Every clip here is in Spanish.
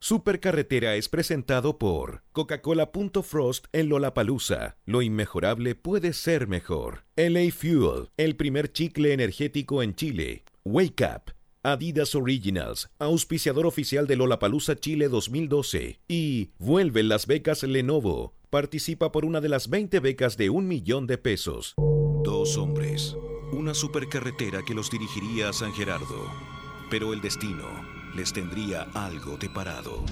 Supercarretera es presentado por Coca-Cola.Frost en Lollapalooza. Lo inmejorable puede ser mejor. LA Fuel, el primer chicle energético en Chile. Wake Up. Adidas Originals, auspiciador oficial de Lollapalooza Chile 2012. Y vuelve las becas Lenovo. Participa por una de las 20 becas de un millón de pesos. Dos hombres. Una supercarretera que los dirigiría a San Gerardo. Pero el destino les tendría algo de parado.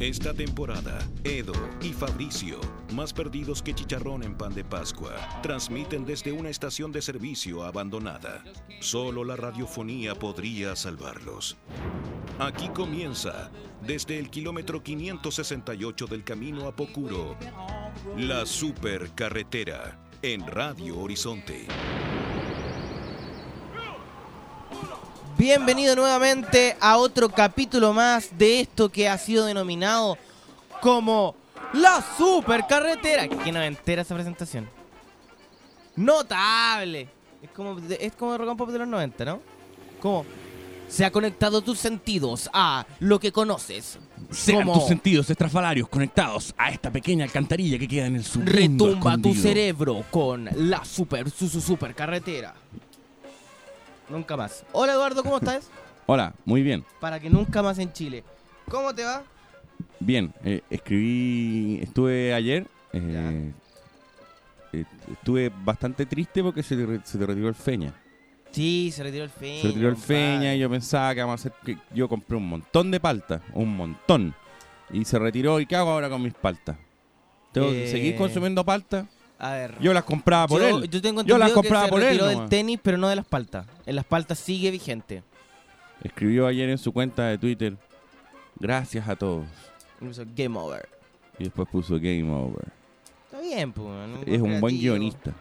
Esta temporada, Edo y Fabricio, más perdidos que chicharrón en pan de Pascua, transmiten desde una estación de servicio abandonada. Solo la radiofonía podría salvarlos. Aquí comienza, desde el kilómetro 568 del camino a Pocuro, la supercarretera en Radio Horizonte. Bienvenido nuevamente a otro capítulo más de esto que ha sido denominado como la supercarretera. ¿Quién no entera esa presentación? Notable. Es como, es como rock and pop de los 90, ¿no? Como se ha conectado tus sentidos a lo que conoces. Sean Como tus sentidos estrafalarios conectados a esta pequeña alcantarilla que queda en el submundo retumba tu cerebro con la super su, su supercarretera. Nunca más. Hola Eduardo, ¿cómo estás? Hola, muy bien. Para que nunca más en Chile. ¿Cómo te va? Bien, eh, escribí, estuve ayer, eh, eh, estuve bastante triste porque se, te se te retiró el Feña. Sí, se retiró el Feña. Se retiró el compadre. Feña y yo pensaba que vamos a hacer que yo compré un montón de paltas, un montón. Y se retiró y ¿qué hago ahora con mis paltas? ¿Tengo que seguir consumiendo paltas? A ver. Yo las compraba por yo, él. yo tengo Yo que compraba se por él. retiró del nomás. tenis, pero no de las paltas. En las paltas sigue vigente. Escribió ayer en su cuenta de Twitter, gracias a todos. Y puso Game over. Y después puso Game Over. Está bien, pues. Es un buen guionista.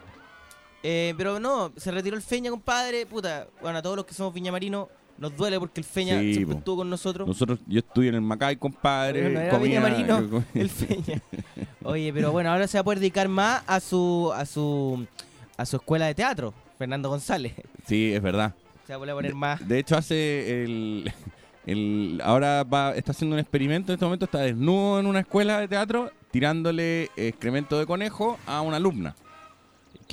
Eh, pero no, se retiró el Feña, compadre. Puta, bueno, a todos los que somos viñamarinos nos duele porque el Feña Sí, siempre po. estuvo con nosotros. Nosotros, yo estuve en el Macay, compadre. No comía- comía- el Feña. Oye, pero bueno, ahora se va a poder dedicar más a su a su a su escuela de teatro, Fernando González. Sí, es verdad. Se va a poder poner más. De hecho, hace el. el ahora va, está haciendo un experimento en este momento. Está desnudo en una escuela de teatro tirándole excremento de conejo a una alumna.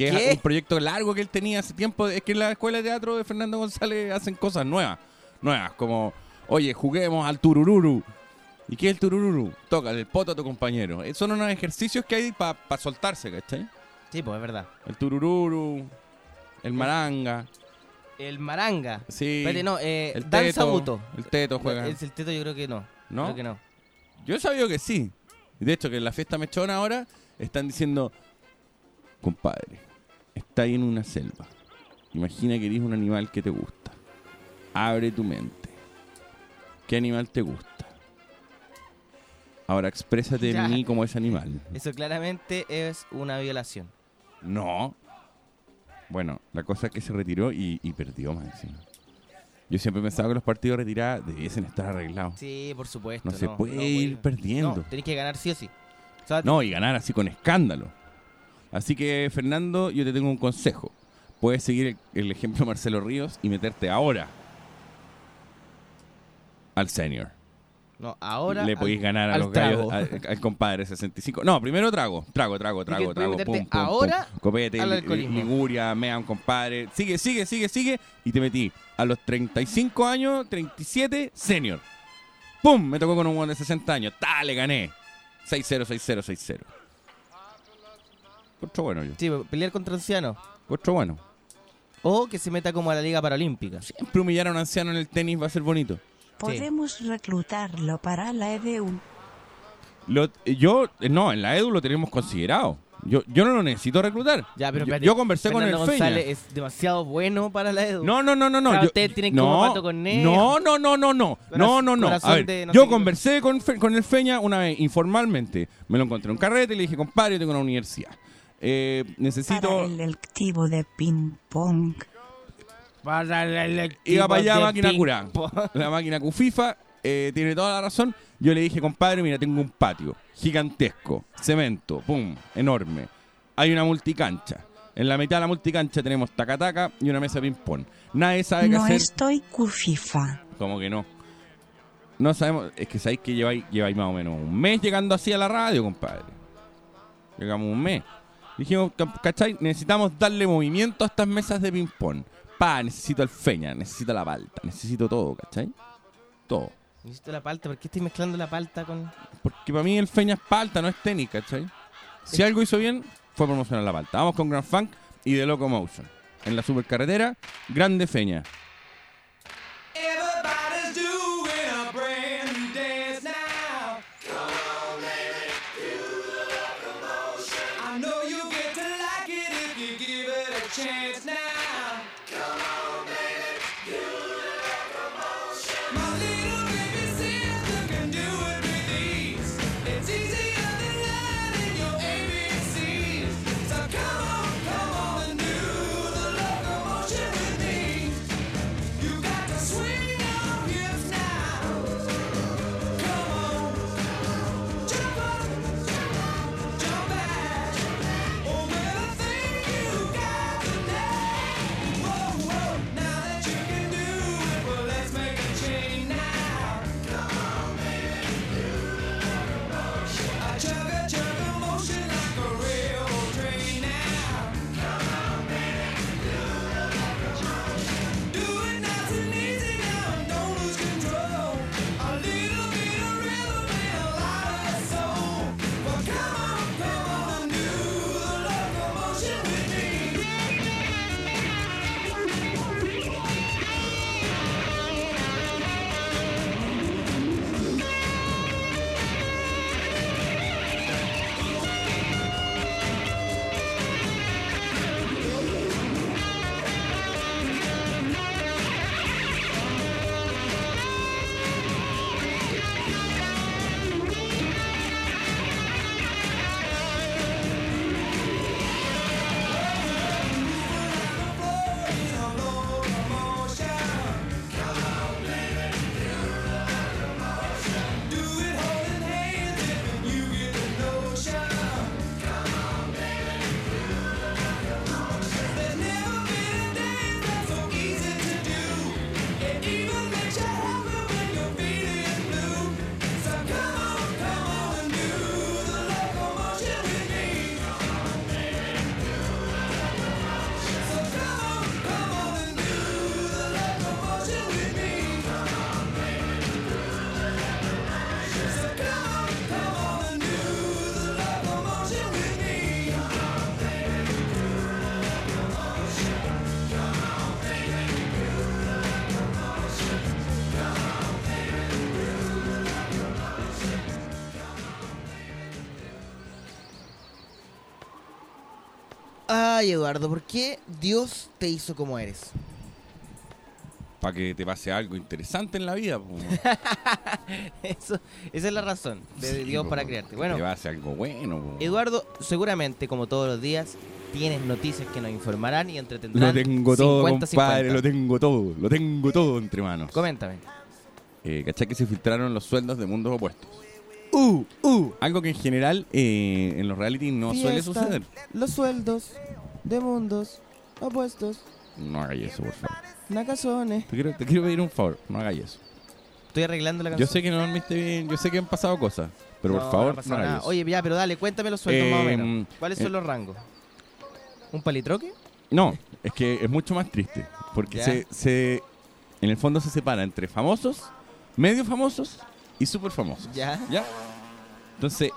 Que es un proyecto largo que él tenía hace tiempo. Es que en la escuela de teatro de Fernando González hacen cosas nuevas. Nuevas, como, oye, juguemos al turururu. ¿Y qué es el turururu? Tócale el poto a tu compañero. Eh, Son unos ejercicios que hay para soltarse, ¿cachai? Sí, pues es verdad. El turururu, el maranga. El Maranga. Sí. Espérate, no, eh, el Danza teto. Buto. El teto juega. Es el teto yo creo que no. ¿No? Creo que no. Yo he sabido que sí. Y De hecho, que en la fiesta mechona ahora están diciendo, compadre, está ahí en una selva. Imagina que eres un animal que te gusta. Abre tu mente. ¿Qué animal te gusta? Ahora exprésate Ya. en mí como ese animal. Eso claramente es una violación. No. Bueno, la cosa es que se retiró y, y perdió más encima. Yo siempre pensaba que los partidos retirados debiesen estar arreglados. Sí, por supuesto. No se puede ir perdiendo. No, tenés que ganar sí o sí. O sea, No, y ganar así con escándalo. Así que, Fernando, yo te tengo un consejo. Puedes seguir el, el ejemplo de Marcelo Ríos y meterte ahora al senior. no, ahora. Le podéis ganar a los gallos, al, al compadre 65. No, primero trago. Trago, trago, trago, trago. Pum, pum, ahora pum. Copete, al li- alcoholismo. Liguria, Mean, compadre. Sigue, sigue, sigue, sigue. Y te metí a los 35 años, 37, senior. ¡Pum! Me tocó con un buen de 60 años. ¡Ta! Le gané. 6-0, 6-0, 6-0. Otro bueno yo. Sí, pelear contra ancianos. Otro bueno. O que se meta como a la Liga Paralímpica. Siempre humillar a un anciano en el tenis va a ser bonito. Podemos reclutarlo para la EDU. Lo- yo, eh, no, en la EDU lo tenemos considerado. Yo, yo no lo necesito reclutar. Ya, pero yo, espérate, yo conversé Fernando con el Feña. González es demasiado bueno para la Edu. No, no, no, no, no. O sea, yo- ustedes tienen no, como pato con nejo. No, no, no, no, no. No, no, no. corazón A ver, de no yo conversé con, Fe- con el Feña una vez informalmente. Me lo encontré en un carrete y le dije, compadre, yo tengo una universidad. Eh, Para necesito. el electivo de ping-pong. Para el electivo Iba para allá de máquina cura. La máquina Cufifa eh, tiene toda la razón. Yo le dije, compadre, mira, tengo un patio gigantesco, cemento, pum, enorme. Hay una multicancha. En la mitad de la multicancha tenemos tacataca y una mesa de ping-pong. Nadie sabe qué No hacer. estoy cufifa. Como que no. No sabemos, es que sabéis que lleváis, lleváis más o menos un mes llegando así a la radio, compadre. Llegamos un mes. Dijimos, ca- ¿cachai? Necesitamos darle movimiento a estas mesas de ping-pong. Pa, necesito el feña, necesito la palta, necesito todo, ¿cachai? Todo. Necesito la palta, ¿por qué estoy mezclando la palta con...? Porque para mí el feña es palta, no es tenis, ¿cachai? Si algo hizo bien, fue promocionar la palta. Vamos con Grand Funk y The Locomotion. En la supercarretera, grande feña. Ay, Eduardo, ¿por qué Dios te hizo como eres? Para que te pase algo interesante en la vida. Eso, esa es la razón de Sí, Dios po, para crearte. Que Bueno, te pase algo bueno. po. Eduardo, seguramente, como todos los días, tienes noticias que nos informarán y entretendrán. Lo tengo todo, 50, compadre, 50. lo tengo todo, lo tengo todo entre manos. Coméntame. Eh, ¿Cachai que se filtraron los sueldos de mundos opuestos? Uh, uh. Algo que en general eh, en los reality no suele suceder. Los sueldos de mundos opuestos, No hagáis eso, por favor. nacazones. Te quiero, te quiero pedir un favor, no hagáis eso. Estoy arreglando la Yo canción. sé que no dormiste bien, yo sé que han pasado cosas, pero por favor, no no, hagáis eso. Oye, ya, pero dale, cuéntame los sueldos más o menos. ¿Cuáles son eh, los rangos? ¿Un palitroque? No, es que es mucho más triste, porque se, se- en el fondo se separa entre famosos, medio famosos y super famosos. Ya. ¿Ya? Entonces,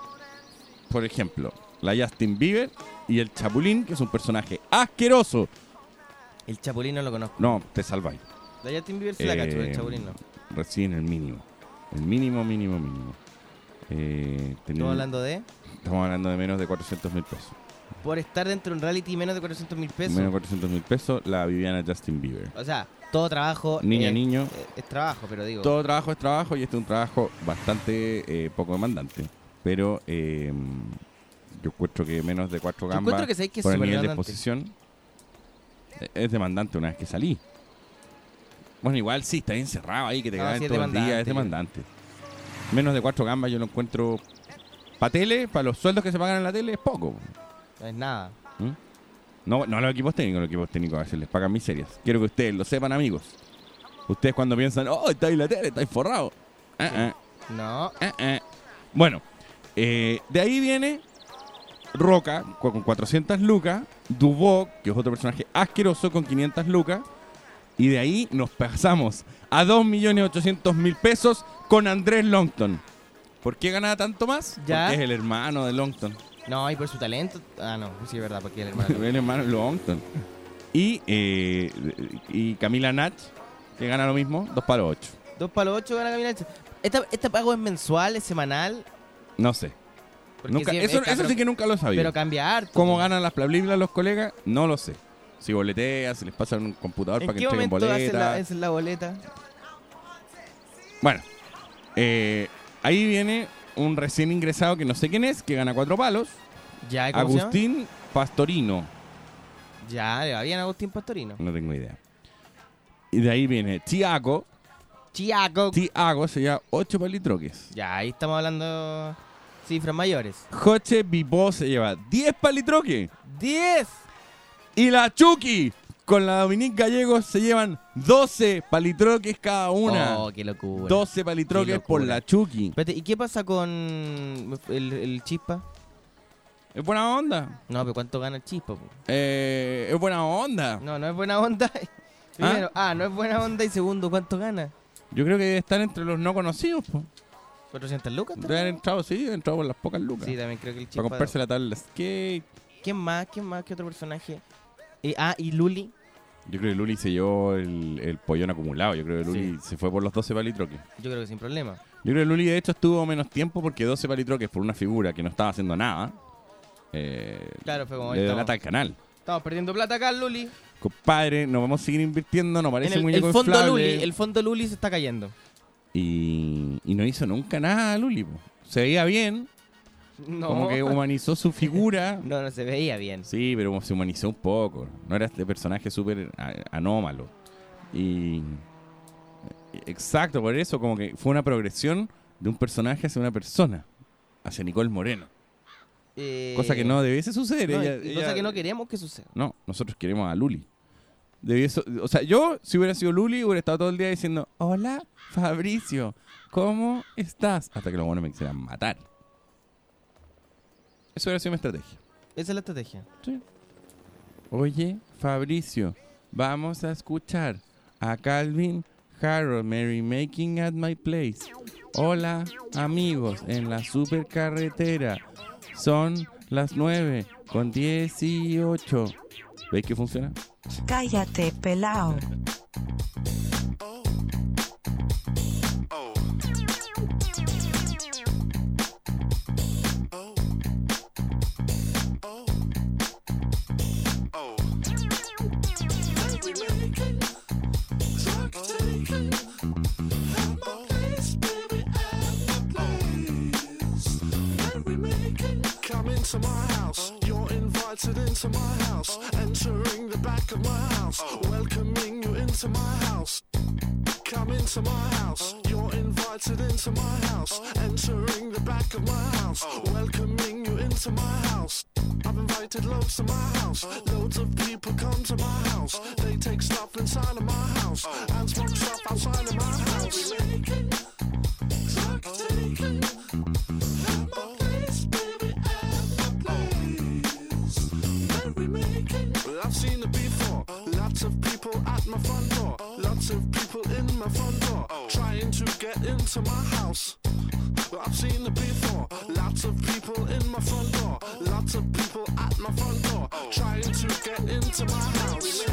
por ejemplo, la Justin Bieber y el Chapulín, que es un personaje asqueroso. El chapulín no lo conozco. No, te salváis. La Justin Bieber sí la cacho, el Eh, chapulín no. Reciben el mínimo. El mínimo, mínimo, mínimo. Eh, Estamos hablando de... estamos hablando de menos de 400 mil pesos. Por estar dentro de un reality menos de 400 mil pesos. Menos de 400 mil pesos la Viviana Justin Bieber. O sea, todo trabajo... Niña, es- niño. Es, es trabajo, pero digo... Todo trabajo es trabajo y este es un trabajo bastante eh, poco demandante. Pero eh, yo encuentro que menos de cuatro gambas que que por el nivel de exposición eh, es demandante una vez que salí. Bueno, igual sí, está encerrado ahí, que te No, caen sí todo el día, es demandante. Menos de cuatro gambas yo lo encuentro para tele, para los sueldos que se pagan en la tele, es poco. No es nada. No, no a los equipos técnicos, los equipos técnicos a veces les pagan miserias. Quiero que ustedes lo sepan, amigos. Ustedes cuando piensan, oh, está ahí la tele, está ahí forrado. Ah, ah, No. Bueno, eh, de ahí viene Roca con 400 lucas, Dubok, que es otro personaje asqueroso, con 500 lucas, y de ahí nos pasamos a 2.800.000 pesos con Andrés Longton. ¿Por qué gana tanto más? Ya. Porque es el hermano de Longton. No, y por su talento. Ah, no, sí, es verdad, porque el hermano. el hermano de Longton. Y, eh, y Camila Nach, que gana lo mismo, 2 para 8. Dos palos ocho gana Camila Nacho. ¿Esta, ¿Este pago es mensual, es semanal? No sé. Nunca, eso sí que nunca lo sabía. pero cambia harto. ¿Cómo ganan las plabliblas los colegas? No lo sé. Si boletean, si les pasan un computador ¿En para que entreguen hacen boletas. la, boleta? Bueno, eh, ahí viene un recién ingresado que no sé quién es, que gana cuatro palos. Ya. Agustín Pastorino. Ya, le va bien Agustín Pastorino. No tengo idea. Y de ahí viene Tiago. Chiaco. Tiago se lleva ocho palitroques. Ya, ahí estamos hablando cifras mayores. Joche Bibó se lleva 10 palitroques. ¡Diez! Y la Chucky con la Dominique Gallegos se llevan 12 palitroques cada una. Oh, qué locura. 12 palitroques por la Chucky. Espérate, ¿y qué pasa con el, el chispa? Es buena onda. No, pero ¿cuánto gana el chispa? po? Eh, es buena onda. No, no es buena onda. Primero, ah, no es buena onda. Y segundo, ¿cuánto gana? Yo creo que debe estar entre los no conocidos. po. 400 lucas. Debe haber entrado, sí, haber entrado por las pocas lucas. Sí, también creo que el chispa. para comprarse la tabla de skate. ¿Quién más? ¿Quién más? ¿Qué otro personaje? Eh, ah, y Luli. Yo creo que Luli se llevó el, el pollón acumulado. Yo creo que Luli se fue por los 12 palitroques. Yo creo que sin problema. Yo creo que Luli de hecho estuvo menos tiempo porque 12 palitroques por una figura que no estaba haciendo nada. Eh, Claro, fue como le estamos, delata al canal. estamos perdiendo plata acá, Luli. Compadre, nos vamos a seguir invirtiendo, no En parece el, muñeco el fondo inflable. Luli, el fondo Luli se está cayendo. Y, y no hizo nunca nada Luli. po. Se veía bien, No. como que humanizó su figura. No, no se veía bien. Sí, pero se humanizó un poco. No era este personaje súper anómalo. Y. Exacto, por eso, como que fue una progresión de un personaje hacia una persona, hacia Nicole Moreno. Eh, Cosa que no debiese suceder. no, ella- y cosa ella- que no queremos que suceda. No, nosotros queremos a Luli. Debiese- o sea, yo, si hubiera sido Luli, hubiera estado todo el día diciendo: Hola, Fabricio, ¿cómo estás? Hasta que los buenos me quisieran matar. Eso hubiera sido mi estrategia. Esa es la estrategia. Oye, Fabricio, vamos a escuchar a Calvin Harrow Merry Making at My Place. Hola, amigos, en la supercarretera. Son las 9 con 18. ¿Veis que funciona? Cállate, pelao. invited into my house. Entering the back of my house, welcoming you into my house. Come into my house, you're invited into my house. Entering the back of my house, welcoming you into my house. I've invited loads to my house. Loads of people come to my house. They take stuff inside of my house and smoke stuff outside of my house. Talk taking. Get into my house. I've seen it before. Lots of people in my front door. Lots of people at my front door. Trying to get into my house.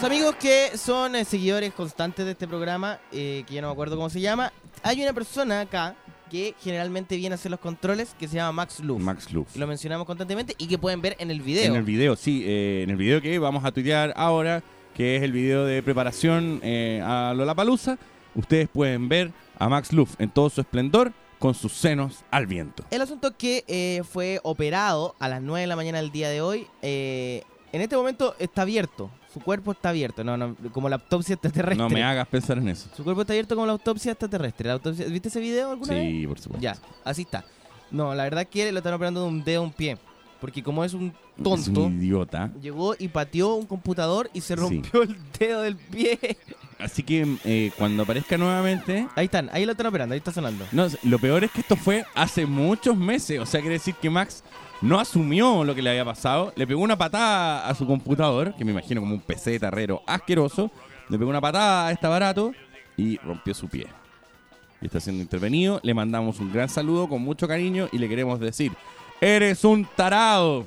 Los amigos que son eh, seguidores constantes de este programa, eh, que ya no me acuerdo cómo se llama, hay una persona acá que generalmente viene a hacer los controles que se llama Max Luff. Max Luff. Lo mencionamos constantemente y que pueden ver en el video. En el video, sí, eh, en el video que vamos a tuitear ahora, que es el video de preparación a Lollapalooza, ustedes pueden ver a Max Luff en todo su esplendor con sus senos al viento. El asunto que eh, fue operado a las 9 de la mañana del día de hoy. eh, en este momento está abierto. Su cuerpo está abierto. No, no, como la autopsia extraterrestre. No me hagas pensar en eso. Su cuerpo está abierto como la autopsia extraterrestre. La autopsia- ¿Viste ese video alguna vez? Sí, por supuesto. Ya, así está. No, la verdad es que lo están operando de un dedo a un pie. Porque como es un Es tonto, un idiota. llegó y pateó un computador y se Sí. rompió el dedo del pie. Así que eh, cuando aparezca nuevamente... Ahí están, ahí lo están operando, ahí está sonando. No, lo peor es que esto fue hace muchos meses. O sea, quiere decir que Max no asumió lo que le había pasado. Le pegó una patada a su computador, que me imagino como un PC de tarrero asqueroso. Le pegó una patada a este barato y rompió su pie. Y está siendo intervenido. Le mandamos un gran saludo con mucho cariño y le queremos decir: ¡Eres un tarado!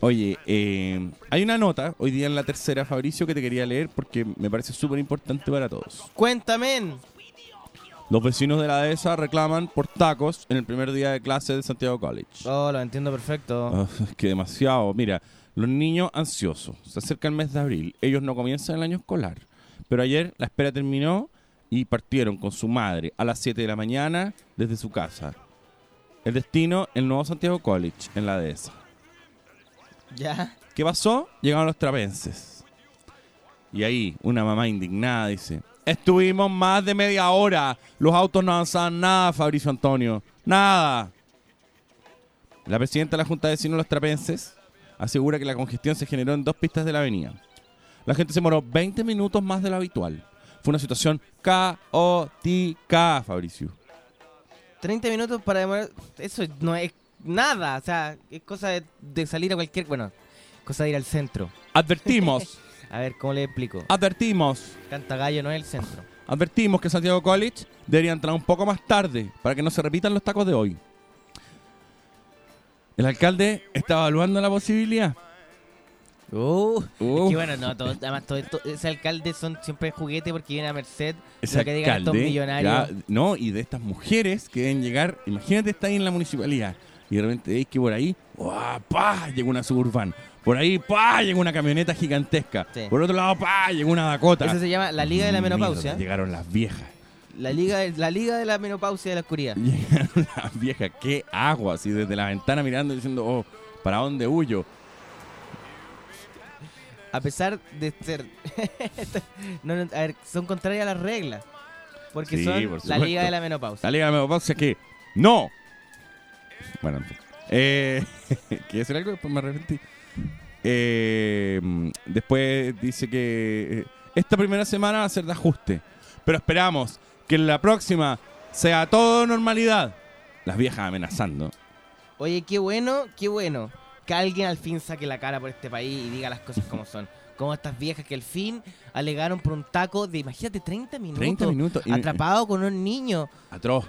Oye, eh, hay una nota hoy día en la tercera, Fabricio, que te quería leer porque me parece súper importante para todos. Cuéntame. Los vecinos de la dehesa reclaman por tacos en el primer día de clase de Santiago College. Oh, lo entiendo perfecto. Ah, es que demasiado. Mira, los niños ansiosos. Se acerca el mes de abril. Ellos no comienzan el año escolar. Pero ayer la espera terminó y partieron con su madre a las 7 de la mañana desde su casa. El destino, el nuevo Santiago College, en la dehesa. Ya. ¿Qué pasó? Llegaron los trapenses. Y ahí una mamá indignada dice, estuvimos más de media hora, los autos no avanzaban nada, Fabricio Antonio, nada. La presidenta de la Junta de Vecinos los Trapenses asegura que la congestión se generó en dos pistas de la avenida. La gente se demoró 20 minutos más de lo habitual. Fue una situación caótica, Fabricio. 30 minutos para demorar. Eso no es nada. O sea, es cosa de, de salir a cualquier. Bueno, cosa de ir al centro. Advertimos, A ver, ¿cómo le explico? advertimos. Cantagallo no es el centro. Advertimos que Santiago College debería entrar un poco más tarde para que no se repitan los tacos de hoy. El alcalde está evaluando la posibilidad. Uh, Uh. es que bueno, no, todo- además todo esto, ese alcalde son siempre juguete porque viene a Merced. Ese lo que digan estos millonarios. ya, no, y de estas mujeres que deben llegar, imagínate está ahí en la municipalidad y de repente veis que por ahí, ¡guau! ¡pah! llega una suburban. Por ahí, ¡pah! llega una camioneta gigantesca. Sí. Por otro lado, ¡pah! llega una Dakota. Eso se llama la Liga de la Menopausia. Mierda, llegaron las viejas. La Liga, de- la Liga de la Menopausia de la Oscuridad. Llegaron las viejas, qué agua, así desde la ventana mirando y diciendo, oh, ¿para dónde huyo? A pesar de ser. no, no, a ver, son contrarias a las reglas. Porque Sí, son por la. Liga de la Menopausia. La Liga de Menopausia que no. Bueno, en fin. Eh, ¿Quieres decir algo? Después me arrepentí. Eh, después dice que eh, esta primera semana va a ser de ajuste. Pero esperamos que en la próxima sea todo normalidad. Las viejas amenazando. Oye, qué bueno, qué bueno. Que alguien al fin saque la cara por este país y diga las cosas como son. Como estas viejas que al fin alegaron por un taco de, imagínate, 30 minutos. 30 minutos. Atrapado con un niño. Atroz.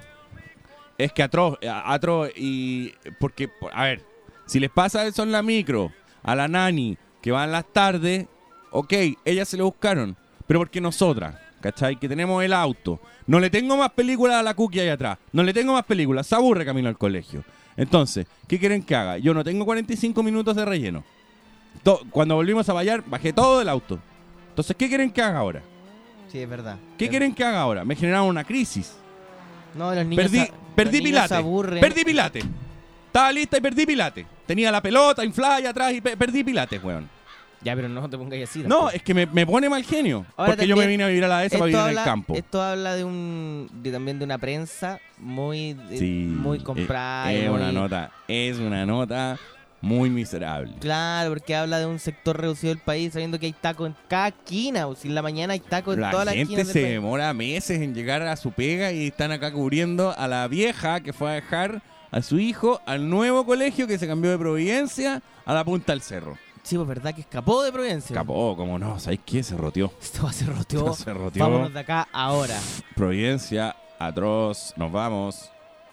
Es que atroz, eh, atroz y... Porque, por- a ver, si les pasa eso en la micro, a la nani, que va en las tardes, ok, ellas se lo buscaron, pero porque nosotras, ¿cachai? Que tenemos el auto. No le tengo más películas a la cookie ahí atrás. No le tengo más películas. Se aburre camino al colegio. Entonces, ¿qué quieren que haga? Yo no tengo 45 minutos de relleno. To- Cuando volvimos a Vallar, bajé todo del auto. Entonces, ¿qué quieren que haga ahora? Sí, es verdad. ¿Qué Es- quieren que haga ahora? Me generaron una crisis. No, los niños, Perdí, perdí los niños se pilate. aburren. Perdí pilate. Estaba lista y perdí pilate. Tenía la pelota inflada y atrás y pe- perdí pilate, weón. Ya, pero no te pongas así. No, tampoco. es que me, me pone mal genio. Ahora porque yo me vine a vivir a la ESA para vivir en el campo. Esto habla de un de, también de una prensa muy de- Sí, muy eh, comprada. Es, una nota, es una nota muy miserable. Claro, porque habla de un sector reducido del país, sabiendo que hay tacos en cada esquina. O si en la mañana hay tacos en La todas las gente esquinas se del país. demora meses en llegar a su pega y están acá cubriendo a la vieja que fue a dejar a su hijo al nuevo colegio que se cambió de Providencia a la punta del cerro. Sí, pues verdad que escapó de Providencia. Escapó, como no, ¿sabes qué? Se roteó. Esto va a ser roteó. Se roteó. Vámonos de acá ahora. Providencia, atroz, nos vamos.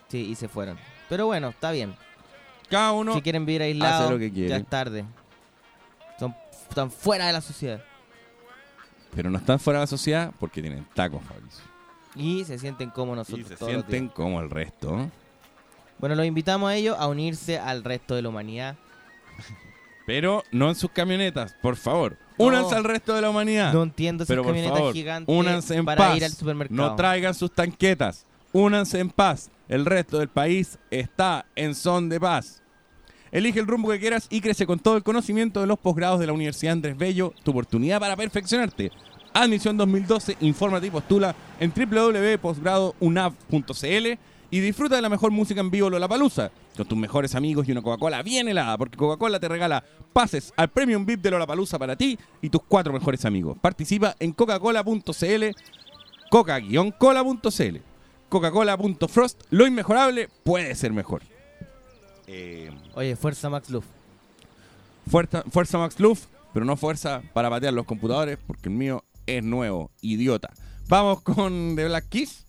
Sí, y se fueron. Pero bueno, está bien. Cada uno. si quieren vivir aislados, lo que quiere. ya es tarde. Son, están fuera de la sociedad. Pero no están fuera de la sociedad porque tienen tacos, Fabricio. Y se sienten como Y nosotros. se todos los sienten como el resto. Bueno, los invitamos a ellos a unirse al resto de la humanidad. Pero no en sus camionetas, por favor. No. Únanse al resto de la humanidad. No entiendo esas Pero por camionetas favor, gigantes únanse en para paz. ir al supermercado. No traigan sus tanquetas. Únanse en paz. El resto del país está en son de paz. Elige el rumbo que quieras y crece con todo el conocimiento de los posgrados de la Universidad Andrés Bello. Tu oportunidad para perfeccionarte. Admisión 2012. Infórmate y postula en www.posgradounab.cl y disfruta de la mejor música en vivo Lollapalooza con tus mejores amigos y una Coca-Cola bien helada, porque Coca-Cola te regala pases al Premium VIP de Lollapalooza para ti y tus cuatro mejores amigos. Participa en coca-cola.cl coca-cola.cl Coca-Cola.frost Lo inmejorable puede ser mejor. Eh, Oye, fuerza Max Luff. fuerza, fuerza Max Luff, pero no fuerza para patear los computadores, porque el mío es nuevo, idiota. Vamos con The Black Kiss.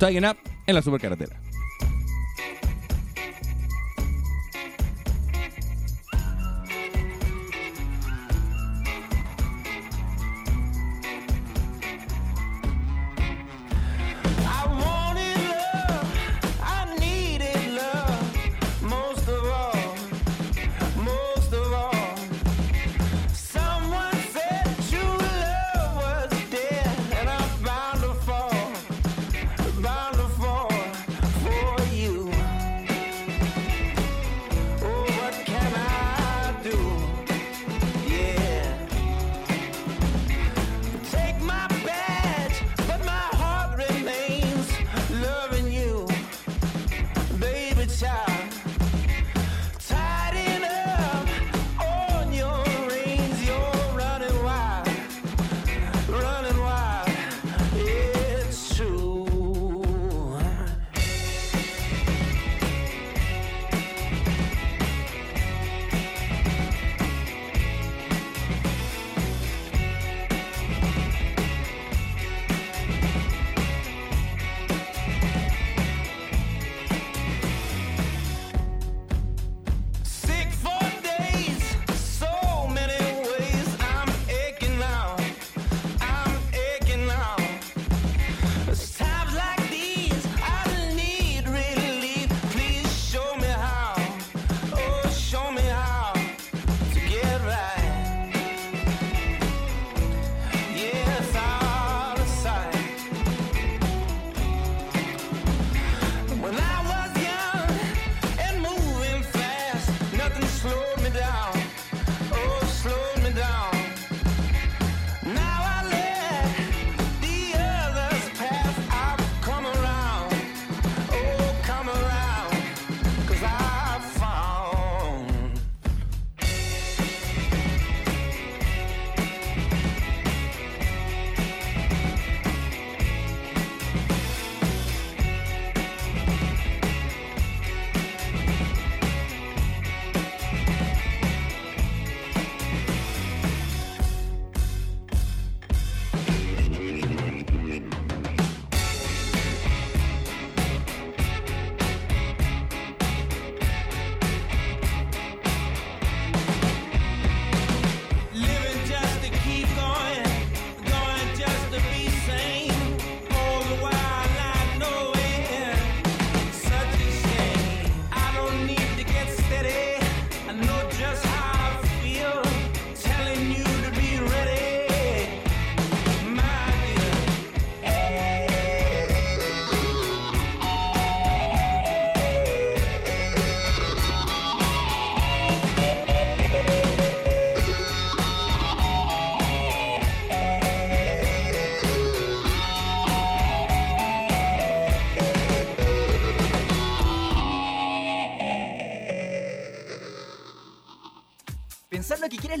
Tighten Up en la supercarretera.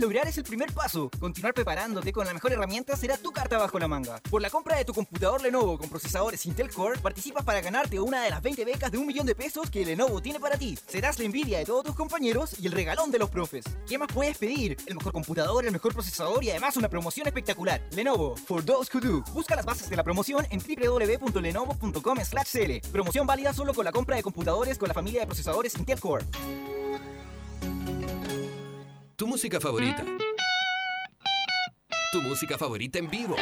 Lograr es el primer paso. Continuar preparándote con la mejor herramienta será tu carta bajo la manga. Por la compra de tu computador Lenovo con procesadores Intel Core, participas para ganarte una de las 20 becas de un millón de pesos que Lenovo tiene para ti. Serás la envidia de todos tus compañeros y el regalón de los profes. ¿Qué más puedes pedir? El mejor computador, el mejor procesador y además una promoción espectacular. Lenovo, for those who do. Busca las bases de la promoción en www.lenovo.com/cl. Promoción válida solo con la compra de computadores con la familia de procesadores Intel Core. Tu música favorita. Tu música favorita en vivo.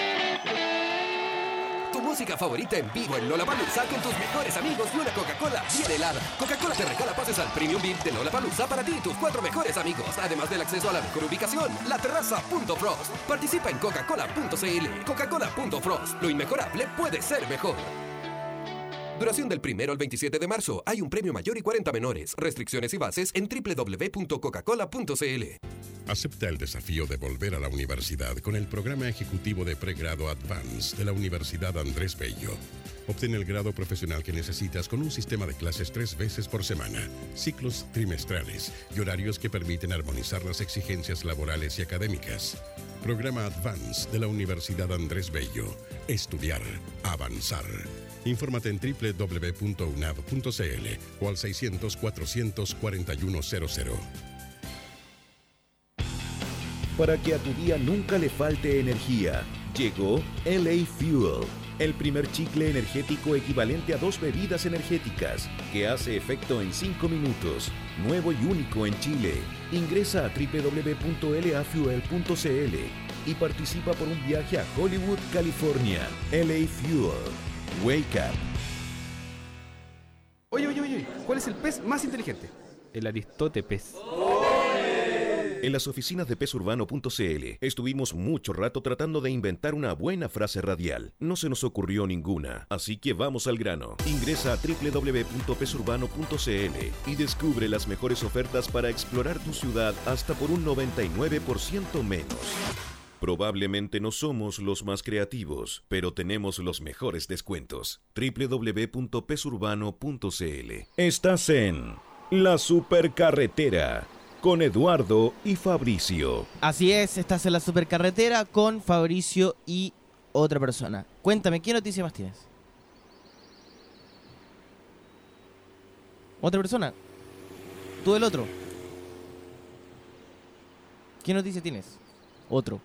Tu música favorita en vivo en Lollapalooza con tus mejores amigos y una Coca-Cola bien helada. Coca-Cola te regala pases al Premium VIP de Lollapalooza para ti y tus cuatro mejores amigos, además del acceso a la mejor ubicación, la terraza.frost. Participa en coca-cola.cl. Coca-Cola.frost. Lo inmejorable puede ser mejor. Duración del primero al 27 de marzo. Hay un premio mayor y 40 menores. Restricciones y bases en www.coca-cola.cl. Acepta el desafío de volver a la universidad con el programa ejecutivo de pregrado Advance de la Universidad Andrés Bello. Obtén el grado profesional que necesitas con un sistema de clases tres veces por semana, ciclos trimestrales y horarios que permiten armonizar las exigencias laborales y académicas. Programa Advance de la Universidad Andrés Bello. Estudiar, avanzar. Infórmate en www.unav.cl o al 600-400-4100. Para que a tu día nunca le falte energía, llegó LA Fuel, el primer chicle energético equivalente a dos bebidas energéticas, que hace efecto en 5 minutos, nuevo y único en Chile. Ingresa a www.lafuel.cl y participa por un viaje a Hollywood, California. LA Fuel. Wake up. Oye, oye, oye, ¿cuál es el pez más inteligente? El Aristóteles. En las oficinas de pesurbano.cl estuvimos mucho rato tratando de inventar una buena frase radial. No se nos ocurrió ninguna, así que vamos al grano. Ingresa a www.pesurbano.cl y descubre las mejores ofertas para explorar tu ciudad hasta por un 99% menos. Probablemente no somos los más creativos, pero tenemos los mejores descuentos. www.pesurbano.cl Estás en La Supercarretera con Eduardo y Fabricio. Así es, estás en la supercarretera con Fabricio y otra persona. Cuéntame, ¿qué noticia más tienes? ¿Otra persona? ¿Tú el otro? ¿Qué noticia tienes? Otro.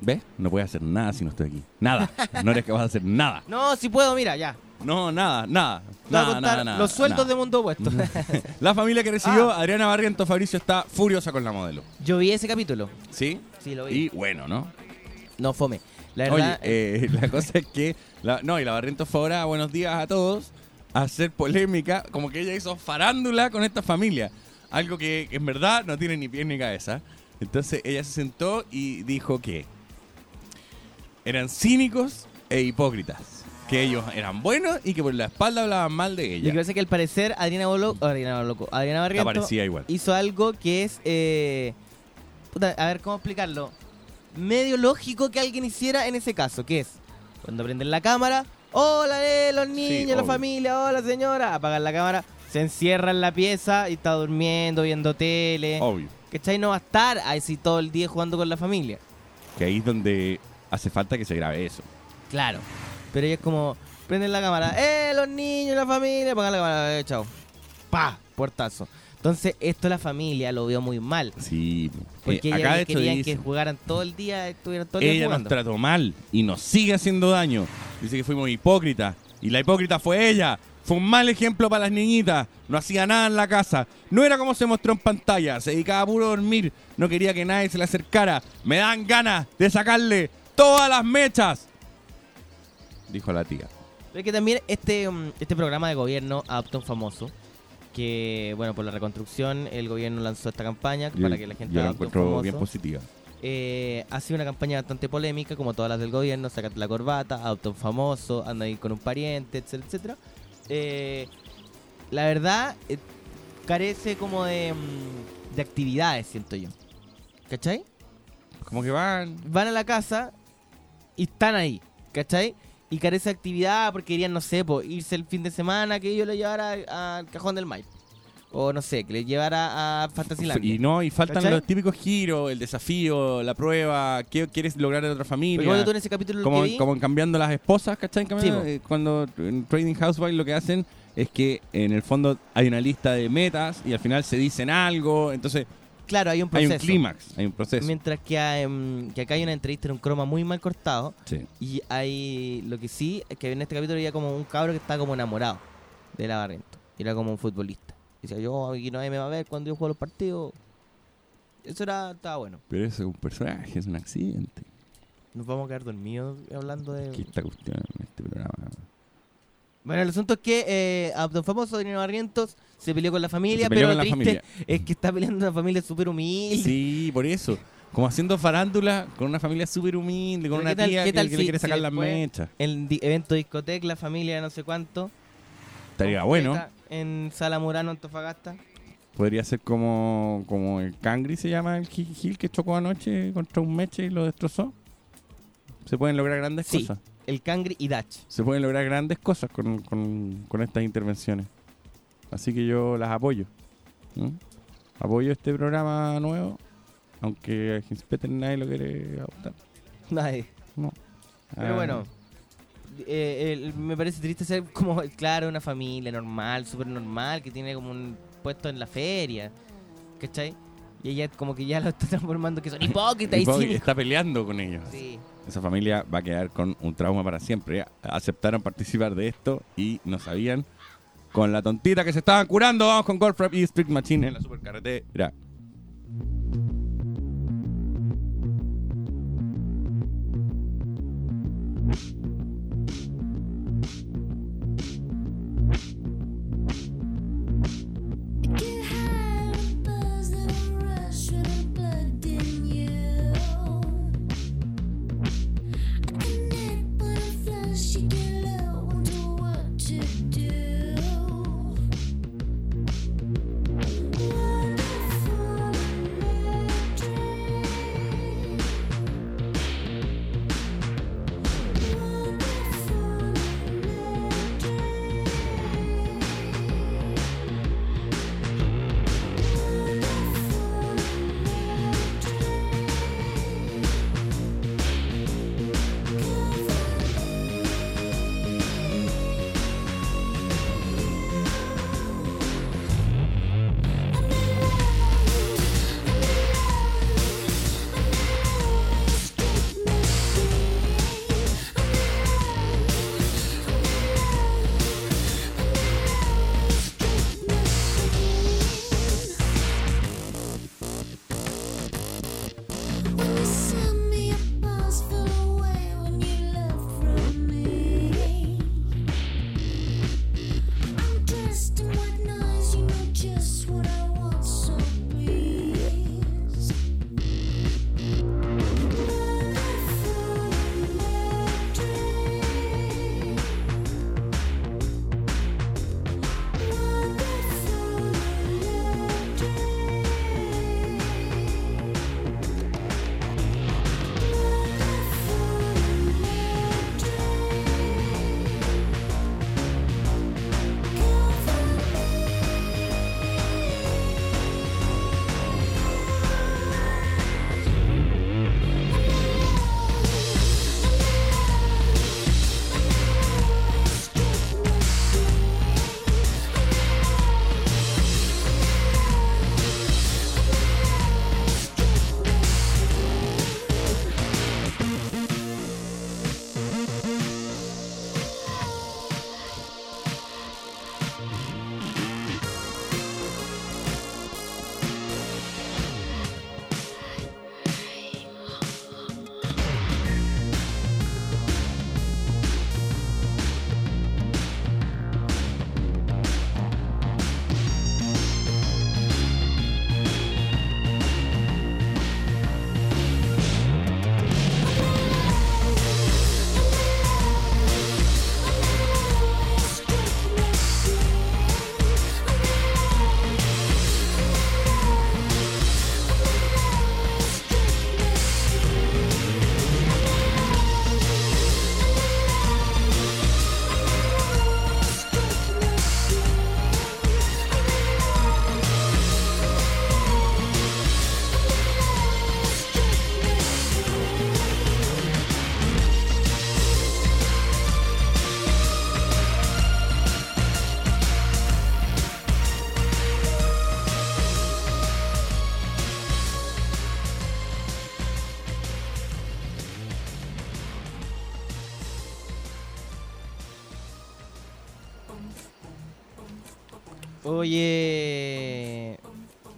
¿Ves? No puedes hacer nada si no estoy aquí. Nada. No eres capaz de hacer nada. No, si puedo, mira, ya. No, nada, nada. Te voy a Nada, contar nada, nada, los sueldos nada. de Mundo Opuesto. La familia que recibió Ah. Adriana Barrientos Fabricio está furiosa con la modelo. Yo vi ese capítulo. ¿Sí? Sí, lo vi. Y bueno, ¿no? No fome. La Oye, verdad, eh, la cosa es que. la- no, y la Barrientos fue ahora, buenos días a todos, a hacer polémica, como que ella hizo farándula con esta familia. Algo que, que en verdad no tiene ni pie ni cabeza. Entonces ella se sentó y dijo que eran cínicos e hipócritas. Que ellos eran buenos y que por la espalda hablaban mal de Lo ella. que pasa es que al parecer Adriana Bolo, Adriana Boloco, Adriana Barrientos parecía igual. hizo algo que es eh, puta, a ver cómo explicarlo. Medio lógico que alguien hiciera en ese caso, que es cuando prenden la cámara, hola eh, los niños, la familia, hola señora, apagan la cámara, se encierra en la pieza y está durmiendo, viendo tele. Obvio. ¿Cachai? No va a estar así todo el día jugando con la familia. Que ahí es donde hace falta que se grabe eso. Claro. Pero ella es como, prenden la cámara, ¡eh, los niños, la familia! Apagan la cámara, eh, chao. ¡Pa! Puertazo. Entonces, esto la familia lo vio muy mal. Sí. Porque Eh, ella acá de hecho querían dice- que jugaran todo el día, estuvieran todo el día Ella nos jugando. trató mal y nos sigue haciendo daño. Dice que fuimos hipócritas. Y la hipócrita fue ella. Fue un mal ejemplo para las niñitas. No hacía nada en la casa. No era como se mostró en pantalla. Se dedicaba a puro dormir. No quería que nadie se le acercara. Me dan ganas de sacarle todas las mechas. Dijo la tía. Pero es que también este, mm, este programa de gobierno adopta un famoso. Que, bueno, por la reconstrucción, el gobierno lanzó esta campaña para que la gente Yo la encuentro bien positiva. Eh, ha sido una campaña bastante polémica, como todas las del gobierno. Sácate la corbata, adopta un famoso, anda ahí con un pariente, etcétera, etcétera. Eh, la verdad, eh, carece como de, mm, de actividades, siento yo. ¿Cachai? Como que van. Van a la casa y están ahí, ¿cachai? Y carece de actividad porque querían, no sé, po, irse el fin de semana que yo lo llevara al cajón del Maipo. O no sé, que le llevara a Fantasylandia. Y no, y faltan ¿Cachai? los típicos giros, el desafío, la prueba, qué quieres lograr de otra familia. tú en ese capítulo lo como, que vi, como en cambiando las esposas, ¿cachai? Sí, eh, cuando en Trading Housewives lo que hacen es que en el fondo hay una lista de metas y al final se dicen algo, entonces claro, hay un hay proceso. un clímax, hay un proceso. Mientras que, em, que acá hay una entrevista en un croma muy mal cortado. Sí. Y hay. Lo que sí es que en este capítulo había como un cabro que estaba como enamorado de la Barriento. Era como un futbolista. Decía, yo aquí nadie me va a ver cuando yo juego los partidos. Eso era, estaba bueno. Pero eso es un personaje, es un accidente. Nos vamos a quedar dormidos hablando de. ¿Qué esta cuestión en este programa? Bueno, el asunto es que eh, a Don Famoso, Daniel Barrientos, se peleó con la familia, pero con la lo triste familia. es que está peleando una familia súper humilde. Sí, por eso. Como haciendo farándula con una familia súper humilde, con Pero una ¿qué tal- tía que, le si- quiere si sacar las después- mechas. El evento discoteca, la familia no sé cuánto. Estaría bueno. En Sala Murano, Antofagasta. Podría ser como, como el Cangri se llama el Gil que chocó anoche contra un meche y lo destrozó. Se pueden lograr grandes Sí. cosas. El Cangri y Dach. Se pueden lograr grandes cosas con, con- con estas intervenciones. Así que yo las apoyo. ¿Mm? Apoyo este programa nuevo, aunque a nadie lo quiere adoptar. Nadie. No. Pero Ah, bueno, eh, me parece triste ser como, claro, una familia normal, súper normal, que tiene como un puesto en la feria. ¿Cachai? Y ella como que ya lo está transformando que son hipócritas y cínicos. está peleando con ellos. Sí. Esa familia va a quedar con un trauma para siempre. Aceptaron participar de esto y no sabían. Con la tontita que se estaban curando, vamos con Golf Rap y Street Machine en la supercarretera. Get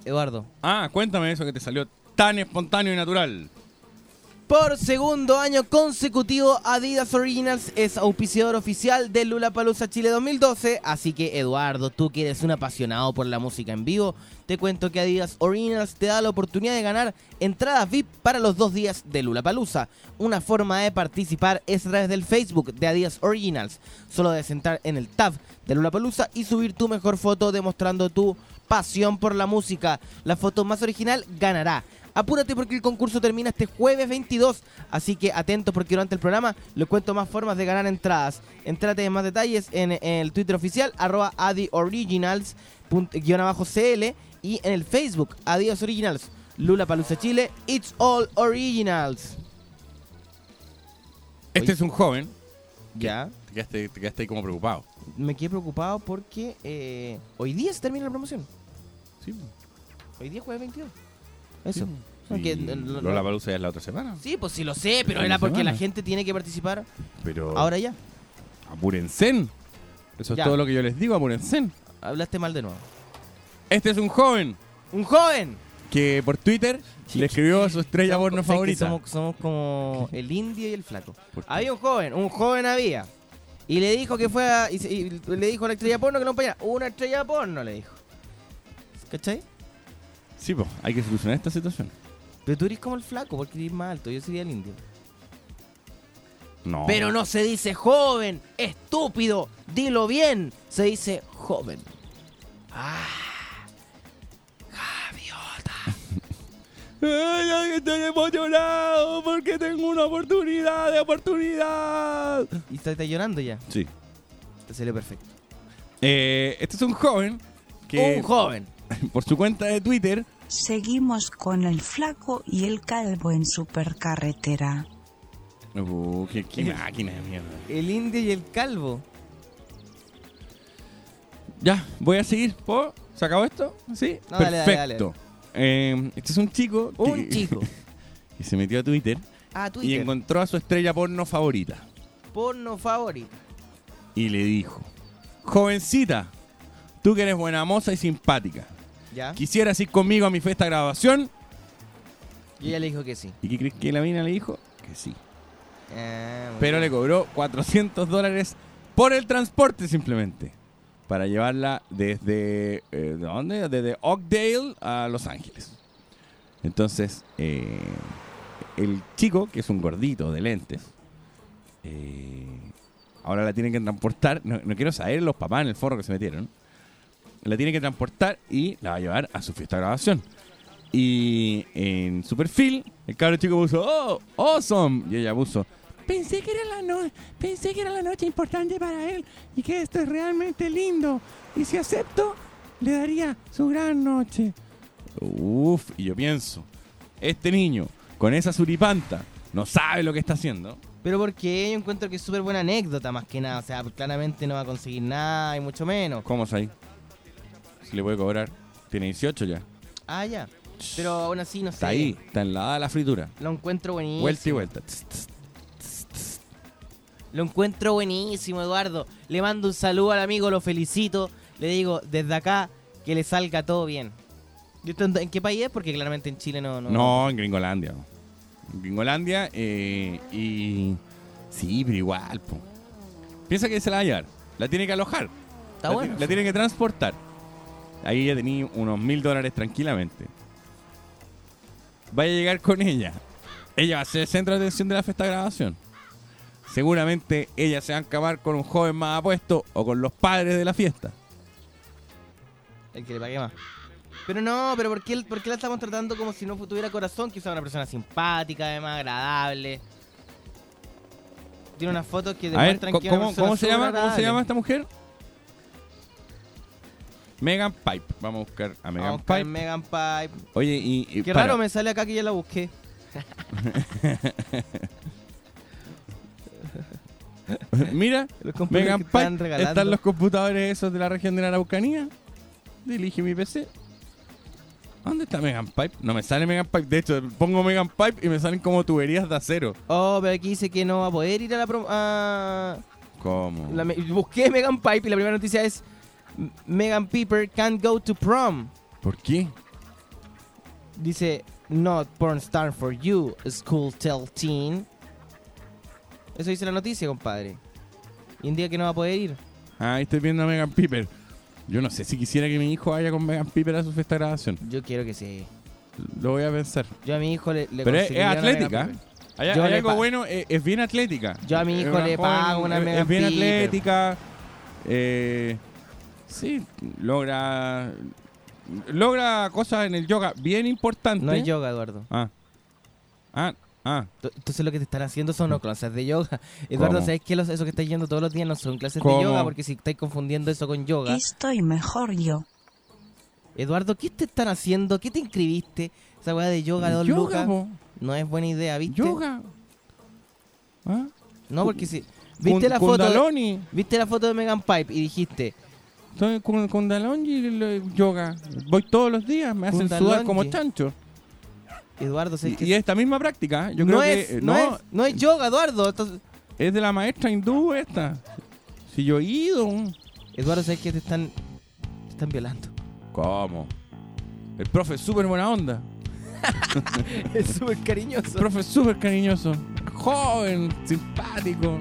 Eduardo. Ah, cuéntame eso que te salió tan espontáneo y natural. Por segundo año consecutivo, Adidas Originals es auspiciador oficial de Lollapalooza Chile 2012. Así que, Eduardo, tú que eres un apasionado por la música en vivo, te cuento que Adidas Originals te da la oportunidad de ganar entradas VIP para los dos días de Lollapalooza. Una forma de participar es a través del Facebook de Adidas Originals. Solo debes entrar en el tab de Lollapalooza y subir tu mejor foto demostrando tu pasión por la música. La foto más original ganará. Apúrate porque el concurso termina este jueves 22, así que atentos porque durante el programa les cuento más formas de ganar entradas. Entrate en más detalles en, el Twitter oficial, arroba adioriginals, punt- guion abajo CL, y en el Facebook, Adidas Originals, Lula Palusa Chile, It's All Originals. Este es un joven. Ya, Te quedaste, te quedaste ahí como preocupado. me quedé preocupado porque eh, hoy día se termina la promoción. Sí. Hoy día jueves 22. Eso. Porque, Y eh, lo- Lola Palusa es la otra semana. Sí, pues sí lo sé, pero era porque semana. la gente tiene que participar Pero ahora ya. apúrense. Eso Ya. es todo lo que yo les digo, apúrense. Hablaste mal de nuevo. Este es un joven ¡Un joven! que por Twitter le escribió a su estrella Somos- porno favorita. Somos, somos como el indio y el flaco. Había un joven, un joven había. Y le dijo que fue a, y, le dijo a la estrella porno que no podía. Una estrella porno, le dijo. ¿Cachai? Sí, pues, hay que solucionar esta situación. Pero tú eres como el flaco porque eres más alto. Yo sería el indio. No. Pero no se dice joven, estúpido. Dilo bien. Se dice joven. Ah. Ay, ay, estoy emocionado porque tengo una oportunidad de oportunidad. Y está, está llorando ya. Sí. Te salió perfecto. Eh, este es un joven que Un joven. por su cuenta de Twitter Seguimos con el flaco y el calvo en supercarretera. Uh, qué, qué máquina de mierda. El indio y el calvo. Ya, voy a seguir. ¿Puedo? ¿Se acabó esto? Sí. No, dale, dale, Perfecto. Eh, este es un chico. que- Un chico. que se metió a Twitter, Ah, y Twitter. encontró a su estrella porno favorita. Porno favorito. Y le dijo: Jovencita, tú que eres buena moza y simpática. ¿Ya? ¿Quisieras ir conmigo a mi fiesta de graduación? Y ella le dijo que sí. ¿Y qué crees que la mina le dijo? Que sí. Ah, Pero le cobró 400 dólares por el transporte simplemente. Para llevarla desde... eh, ¿De dónde? Desde Oakdale a Los Ángeles. Entonces, eh, el chico, que es un gordito de lentes, eh, ahora la tienen que transportar. No, no quiero saber los papás en el forro que se metieron. La tiene que transportar y la va a llevar a su fiesta de grabación. Y en su perfil, el cabro chico puso, ¡Oh, awesome! Y ella puso, Pensé que era la no pensé que era la noche importante para él y que esto es realmente lindo. Y si acepto, le daría su gran noche. Uf, y yo pienso, este niño con esa suripanta no sabe lo que está haciendo. Pero porque yo encuentro que es súper buena anécdota más que nada. O sea, claramente no va a conseguir nada y mucho menos. ¿Cómo es ahí? Si le puede cobrar. Tiene 18 ya. Ah, ya. Pero aún así, no sé. Está ahí, está enlada la fritura. Lo encuentro buenísimo. Vuelta y vuelta. Tss, tss. Lo encuentro buenísimo, Eduardo. Le mando un saludo al amigo, lo felicito. Le digo desde acá que le salga todo bien. ¿Y esto en, en qué país es? Porque claramente en Chile no. No, No, en Gringolandia. En Gringolandia eh, y... Sí, pero igual, po. Piensa que se la va a llevar. La tiene que alojar. Está la, bueno. ti- la tiene que transportar. Ahí ya tenía unos mil dólares tranquilamente. Vaya a llegar con ella. Ella va a ser el centro de atención de la fiesta de grabación. Seguramente ella se va a acabar con un joven más apuesto o con los padres de la fiesta. El que le pague más. Pero no, pero ¿por qué, por qué la estamos tratando como si no tuviera corazón? Que sea una persona simpática, además, agradable. Tiene unas fotos que ver, demuestran ¿cómo, que cómo- cómo se? ¿Cómo se llama esta mujer? Megan Pipe. Vamos a buscar a Megan Vamos a buscar Pipe. Megan Pipe. Oye, y, y Qué para. raro me sale acá que ya la busqué. Mira, Megan Pipe. Están los computadores esos de la región de la Araucanía. Elige mi PC. ¿Dónde está Megan Pipe? No me sale Megan Pipe. De hecho, pongo Megan Pipe y me salen como tuberías de acero. Oh, pero aquí dice que no va a poder ir a la prom- a- ¿Cómo? la me- busqué Megan Pipe y la primera noticia es Megan Piper can't go to prom. ¿Por qué? Dice, not porn star for you, school tell teen. Eso dice la noticia, compadre. Y un día que no va a poder ir. Ah, ahí estoy viendo a Megan Piper. Yo no sé si quisiera que mi hijo vaya con Megan Piper a su fiesta de grabación. Yo quiero que sí. Lo voy a pensar. Yo a mi hijo le, le Pero es, es conseguiría una Megan atlética. Piper. Hay, Yo hay le algo pa- bueno, es, es bien atlética. Yo a mi Es hijo una le joven, pago una es- Megan Es bien Piper. atlética. eh, sí, logra logra cosas en el yoga bien importantes. No es yoga, Eduardo. Ah. Ah, ah. Entonces lo que te están haciendo son no clases de yoga. Eduardo, ¿Cómo? ¿sabes qué? Los- eso que estás yendo todos los días no son clases ¿Cómo? de yoga, porque si estáis confundiendo eso con yoga. Estoy mejor yo. Eduardo, ¿qué te están haciendo? ¿Qué te inscribiste? Esa weá de yoga, dos Yoga, lucas. po. No es buena idea, ¿viste? Yoga. ¿Ah? No, porque si. ¿Viste la foto? de- Kundaloni. ¿Viste la foto de Megan Pipe y dijiste, Estoy con Kundaloni y el yoga. Voy todos los días, me hacen sudar como chancho. Eduardo, ¿sabes Y, y esta misma práctica, yo no, creo es, que eh, no, es, no es yoga, Eduardo. Entonces- es de la maestra hindú esta. Si yo he ido. Eduardo, ¿sabes que te están, te están violando? ¿Cómo? El profe es súper buena onda. es súper El cariñoso. profe es súper cariñoso. Joven, simpático.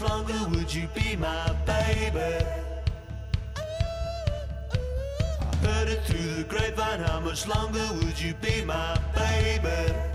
Much longer would you be my baby? I heard it through the grapevine. How much longer would you be my baby?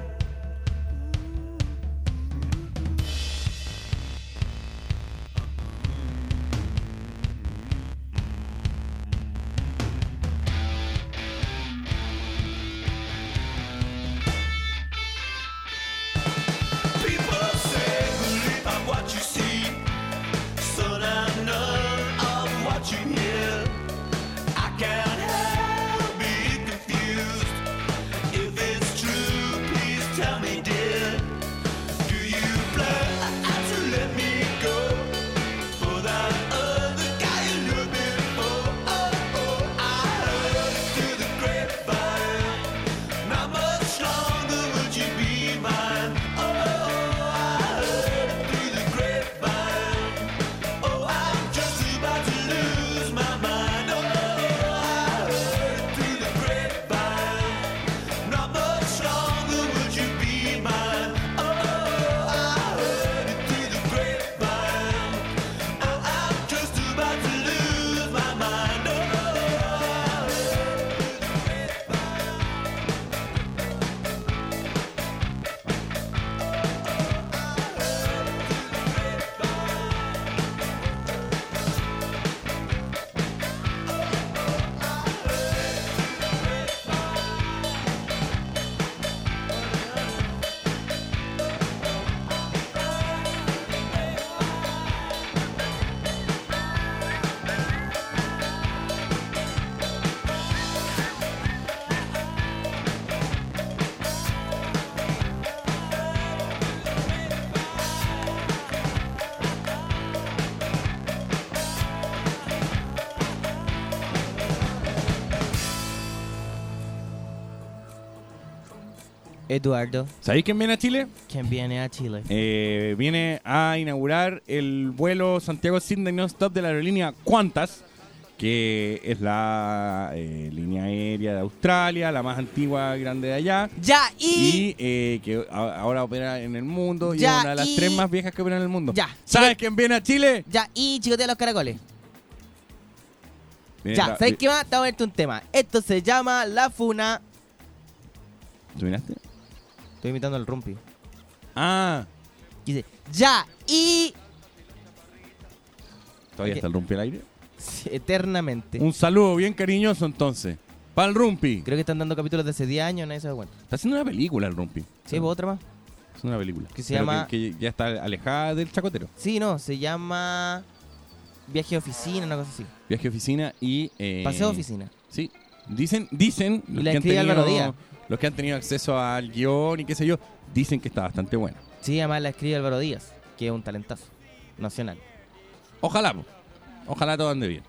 Eduardo, ¿Sabéis quién viene a Chile? quien viene a Chile. Eh, viene a inaugurar el vuelo Santiago-Sydney non-stop de la aerolínea Qantas, que es la eh, línea aérea de Australia, la más antigua, grande de allá. Ya, y... Y eh, que a- ahora opera en el mundo y Ya, es una de las y- tres más viejas que operan en el mundo. Ya. ¿Sabes quién viene a Chile? Ya, y chicotea los caracoles. Viene Ya, ¿sabes qué más? Te voy a ponerte un tema. Esto se llama La Funa. ¿Tú miraste? Estoy imitando al Rumpi. Ah, Dice, ya, y... todavía Ok. está el rumpi al aire. Eternamente. Un saludo bien cariñoso entonces. Para el rumpi. Creo que están dando capítulos de hace 10 años, nadie se da cuenta. Está haciendo una película el rumpi. Sí, pues otra más. Es una película. Que se Pero llama- Que, que ya está alejada del chacotero. Sí, no, se llama... Viaje a oficina, una cosa así. Viaje a oficina y... eh, Paseo a oficina. Sí. Dicen, dicen Y los, la que han escribe tenido, Álvaro Díaz. Los que han tenido acceso al guion y qué sé yo, dicen que está bastante bueno. Sí, además la escribe Álvaro Díaz, que es un talentazo nacional. Ojalá, po. ojalá todo ande bien.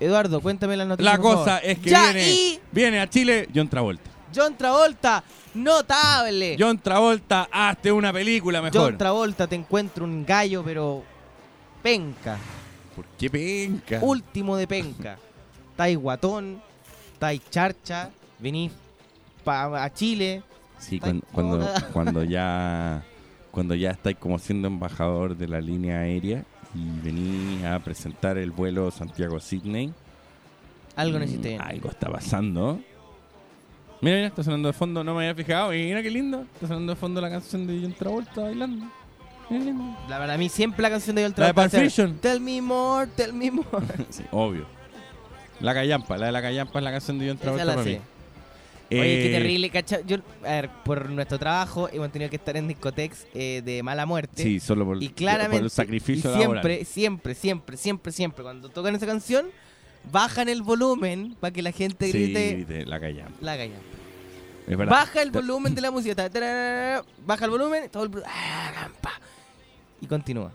Eduardo, cuéntame las noticias. La por cosa favor. es que Ya, viene, y viene a Chile John Travolta. John Travolta, notable. John Travolta, hazte una película mejor. John Travolta, te encuentro un gallo, pero penca. ¿Por qué penca? Último de penca. Estáis guatón, estáis charcha, venís pa- a Chile. Sí, cuando, cuando, ya cuando ya estáis como siendo embajador de la línea aérea y venís a presentar el vuelo Santiago-Sydney. Algo mm, bien. Algo está pasando. Mira, mira, está sonando de fondo, no me había fijado. y Mira qué lindo. Está sonando de fondo la canción de John Travolta bailando. La verdad, a mí siempre la canción de John La de Travolta. Pulp es Fiction. Tell me more, tell me more. Sí, obvio. La callampa, la de la callampa es la canción de John Travolta la para sé. mí. Oye, qué Eh, terrible, ¿cachai? Yo, a ver, por nuestro trabajo hemos tenido que estar en discotecas eh, de mala muerte. Sí, solo por, y claramente, por el sacrificio y siempre, laboral. siempre, siempre, siempre, siempre, cuando tocan esa canción, bajan el volumen para que la gente grite la callampa. la. Es verdad. Baja el volumen de la música. Baja el volumen, todo el ah. Y continúa.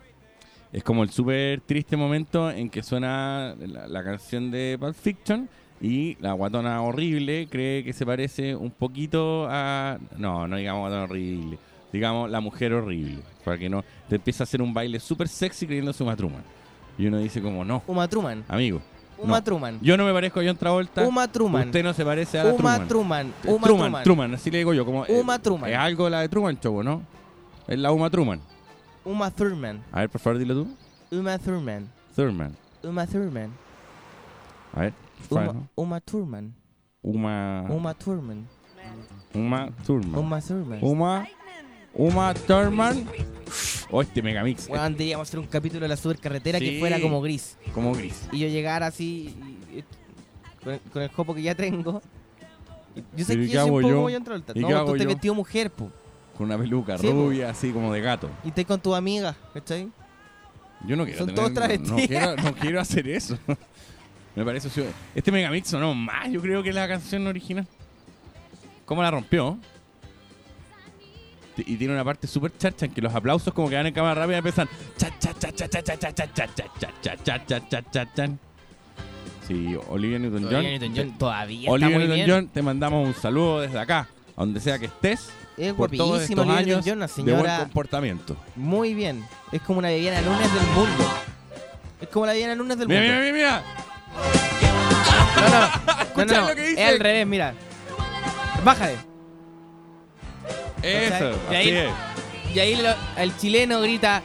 Es como el súper triste momento en que suena la, la canción de Pulp Fiction y la guatona horrible cree que se parece un poquito a... No, no digamos guatona horrible. Digamos la mujer horrible. Para que no... Te empieza a hacer un baile súper sexy creyéndose Uma Truman. Y uno dice como, no, Uma Truman. amigo. Uma no. Truman. Yo no me parezco a John Travolta. Uma Truman. Usted no se parece a la Uma Truman. Truman. Eh, Uma Truman, Truman. Truman, así le digo yo. Como, eh, Uma Truman. Es algo la de Truman Show, ¿no? Es la Uma Truman. Uma Thurman. A ver, por favor, dilo tú. Uma Thurman. Thurman. Uma Thurman. A ver, Uma, ¿no? Uma Thurman. Uma... Uma Thurman. Uma Thurman. Uma Thurman. Uma... Uma Thurman. Oh, este megamix. Weón, deberíamos hacer un capítulo de la supercarretera Sí. que fuera como gris. Como gris. Y yo llegar así y- y- con, el, con el jopo que ya tengo. Yo sé ¿Pero que yo soy un poco yo? como John Travolta. ¿Y No, tú te yo? vestido mujer, po. Con una peluca Sí, po. rubia, así como de gato. Y estás con tu amiga, ¿cachai? Yo no quiero Son tener- todos no- travestis. No, quiero, no quiero hacer eso. Me parece. Este Megamix sonó más, yo creo, que la canción original. ¿Cómo la rompió? Y tiene una parte súper chacha en que los aplausos, como que van en cámara rápida, empiezan. Sí, Olivia Newton-John. Olivia Newton-John todavía. Olivia Newton-John, te mandamos un saludo desde acá, a donde sea que estés. Es por todos estos años John, señora, de buen comportamiento. Muy bien. Es como una Viviana Lunes del mundo. Es como la Viviana Lunes del mira, mundo. Mira, mira, mira. No, no, no. lo que dice. Es al revés, mira. Bájale. Eso. Y así ahí- es. Y ahí lo- el chileno grita.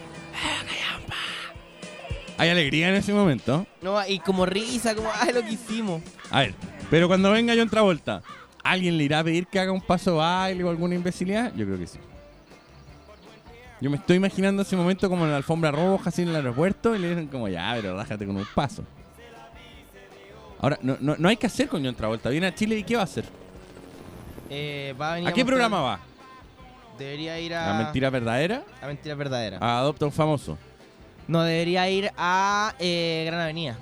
Hay alegría en ese momento. No, y como risa, como, ay, lo que hicimos. A ver, pero cuando venga John Travolta, ¿alguien le irá a pedir que haga un paso baile o alguna imbecilidad? Yo creo que sí. Yo me estoy imaginando ese momento como en la alfombra roja, así en el aeropuerto, y le dicen como, ya, pero rájate con un paso. Ahora, no, no, no hay que hacer con John Travolta. Viene a Chile y ¿qué va a hacer? Eh, va a venir ¿A qué mostrar- programa va? Debería ir a. ¿A Mentira Verdadera? A mentira verdadera. ¿A Adopta un Famoso? No, debería ir a eh, Gran Avenida.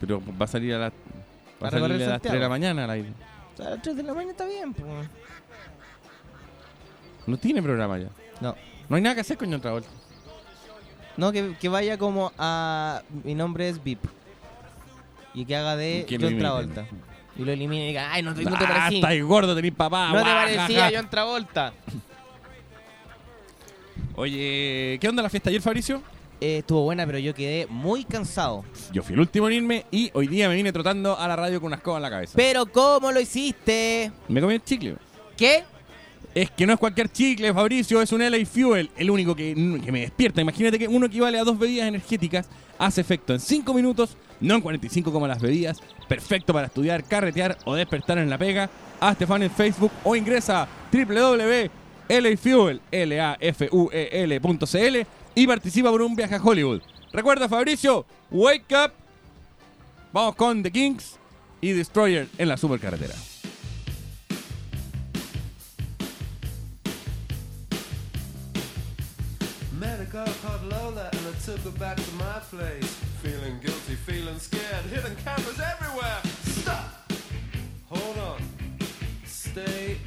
Pero va a salir a, las va a recorrer salir a las 3 de la Santiago. mañana al aire. O sea, a las 3 de la mañana está bien, pues. No tiene programa ya. No. No hay nada que hacer con John Travolta. No, que, que vaya como a. Mi nombre es VIP. Y que haga de Que lo John. Travolta. Y lo eliminen y digan, ay, no, te- no te Ah, estáis gordo, tenéis papá. No te guau, parecía. John Travolta. Oye, ¿qué onda la fiesta ayer, Fabricio? Eh, estuvo buena, pero yo quedé muy cansado. Yo fui el último en irme y hoy día me vine trotando a la radio con una escoba en la cabeza. Pero, ¿cómo lo hiciste? Me comí el chicle. ¿Qué? Es que no es cualquier chicle, Fabricio, es un LA Fuel, el único que, que me despierta. Imagínate que uno equivale a dos bebidas energéticas, hace efecto en 5 minutos, no en 45 como las bebidas. Perfecto para estudiar, carretear o despertar en la pega. Hazte fan en Facebook o ingresa a www.lafuel.cl y participa por un viaje a Hollywood. Recuerda, Fabricio, wake up. Vamos con The Kings y Destroyer en la supercarretera. Met a girl called Lola and I took her back to my place. Feeling guilty, feeling scared, hidden cameras everywhere. Stop! Hold on. Stay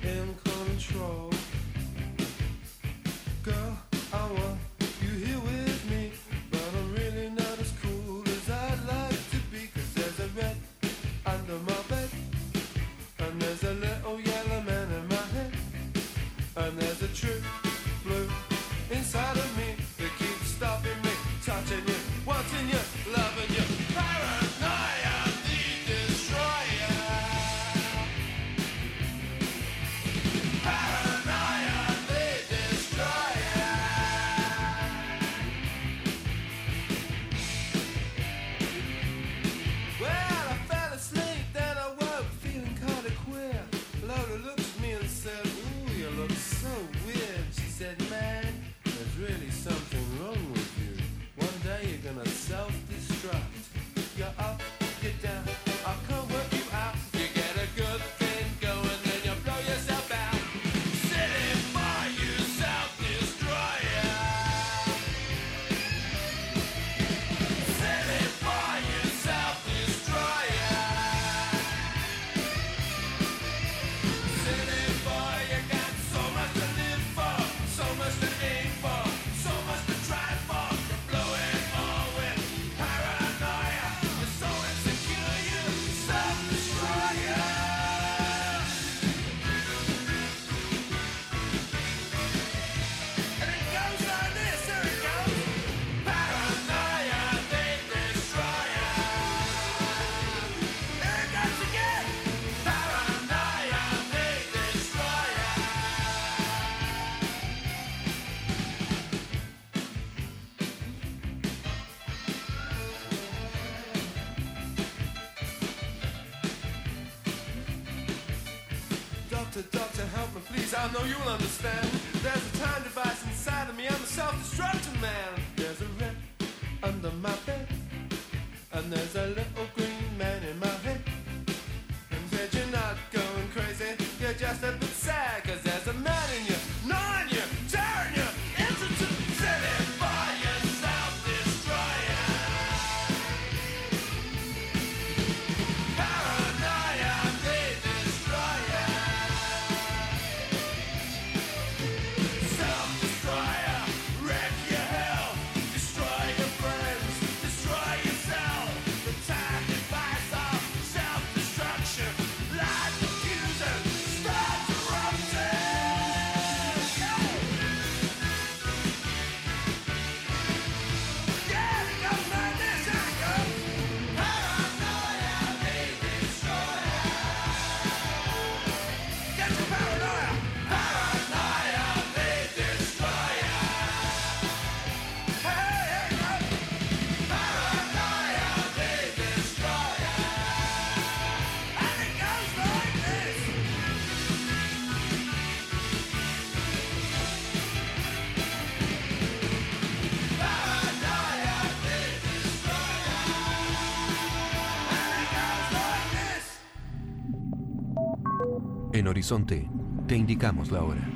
Horizonte, te indicamos la hora.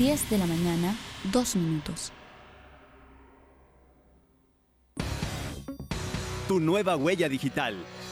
10 de la mañana, 2 minutos. Tu nueva huella digital.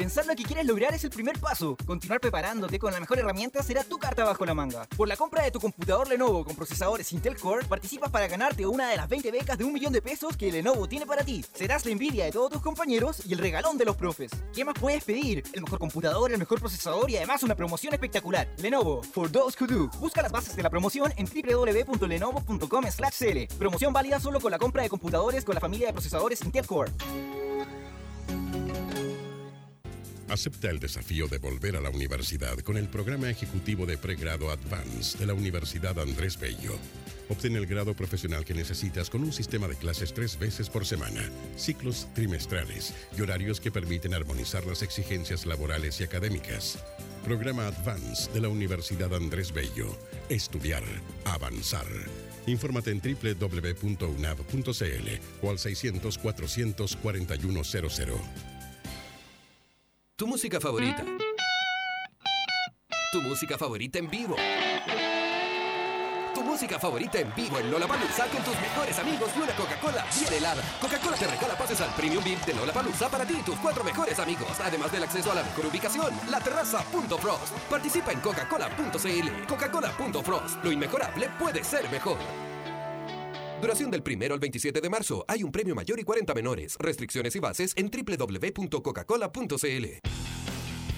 Pensar lo que quieres lograr es el primer paso. Continuar preparándote con la mejor herramienta será tu carta bajo la manga. Por la compra de tu computador Lenovo con procesadores Intel Core, participas para ganarte una de las 20 becas de un millón de pesos que Lenovo tiene para ti. Serás la envidia de todos tus compañeros y el regalón de los profes. ¿Qué más puedes pedir? El mejor computador, el mejor procesador y además una promoción espectacular. Lenovo, for those who do. Busca las bases de la promoción en www.lenovo.com/cl. Promoción válida solo con la compra de computadores con la familia de procesadores Intel Core. Acepta el desafío de volver a la universidad con el programa ejecutivo de pregrado Advance de la Universidad Andrés Bello. Obtén el grado profesional que necesitas con un sistema de clases tres veces por semana, ciclos trimestrales y horarios que permiten armonizar las exigencias laborales y académicas. Programa Advance de la Universidad Andrés Bello. Estudiar, avanzar. Infórmate en www.unab.cl o al 600 400 4100. Tu música favorita. Tu música favorita en vivo. Tu música favorita en vivo en Lollapalooza con tus mejores amigos y una Coca-Cola bien helada. Coca-Cola te regala pases al Premium VIP de Lollapalooza para ti y tus cuatro mejores amigos, además del acceso a la mejor ubicación, la terraza.frost. Participa en coca-cola.cl. Coca-Cola.frost. Lo inmejorable puede ser mejor. Duración del primero al 27 de marzo. Hay un premio mayor y 40 menores. Restricciones y bases en www.coca-cola.cl.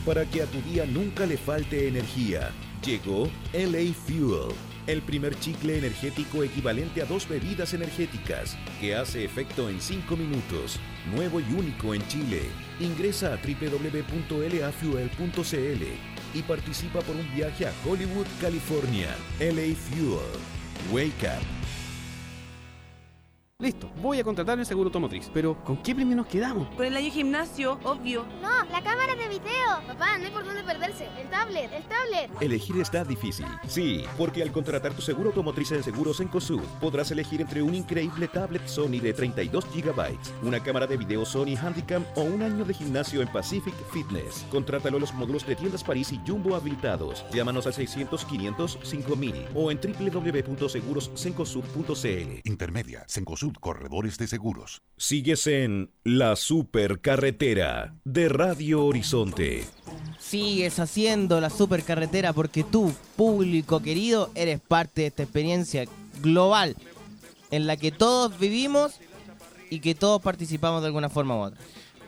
Para que a tu día nunca le falte energía, llegó LA Fuel, el primer chicle energético equivalente a dos bebidas energéticas, que hace efecto en 5 minutos, nuevo y único en Chile. Ingresa a www.lafuel.cl y participa por un viaje a Hollywood, California. LA Fuel. Wake up. Listo, voy a contratar el seguro automotriz. Pero, ¿con qué premio nos quedamos? Con el año gimnasio, obvio. No, la cámara de video. Papá, no hay por dónde perderse. El tablet, el tablet. Elegir está difícil. Sí, porque al contratar tu seguro automotriz en Seguros Encosud, podrás elegir entre un increíble tablet Sony de 32 GB, una cámara de video Sony Handycam o un año de gimnasio en Pacific Fitness. Contrátalo en los módulos de tiendas París y Jumbo habilitados. Llámanos al 600 500 5000 o en www.segurosencosud.cl. Intermedia, Sencosud Corredores de Seguros. Sigues en La Supercarretera de Radio Horizonte. Sigues haciendo la supercarretera porque tú, público querido, eres parte de esta experiencia global en la que todos vivimos y que todos participamos de alguna forma u otra.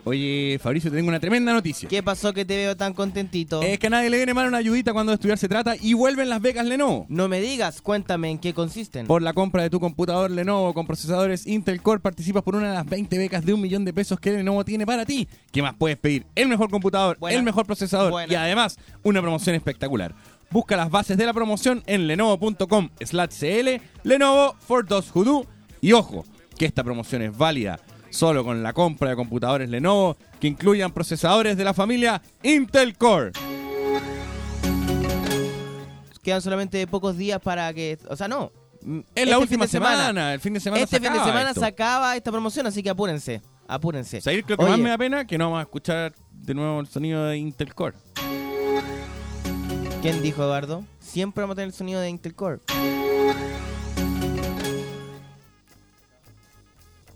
Oye, Fabricio, te tengo una tremenda noticia. ¿Qué pasó que te veo tan contentito? Es que a nadie le viene mal una ayudita cuando de estudiar se trata y vuelven las becas Lenovo. No me digas, cuéntame en qué consisten. Por la compra de tu computador Lenovo con procesadores Intel Core participas por una de las 20 becas de un millón de pesos que Lenovo tiene para ti. ¿Qué más puedes pedir? El mejor computador, Buena. el mejor procesador Buena. y además una promoción espectacular. Busca las bases de la promoción en lenovo.com cl Lenovo for those who do. Y ojo, que esta promoción es válida solo con la compra de computadores Lenovo que incluyan procesadores de la familia Intel Core. Quedan solamente pocos días para que... O sea, no. Es la última semana, el fin de semana Este se fin de semana esto. se acaba esta promoción, así que apúrense. Apúrense. Sair, creo que Oye, más me da pena que no vamos a escuchar de nuevo el sonido de Intel Core. ¿Quién dijo, Eduardo? Siempre vamos a tener el sonido de Intel Core.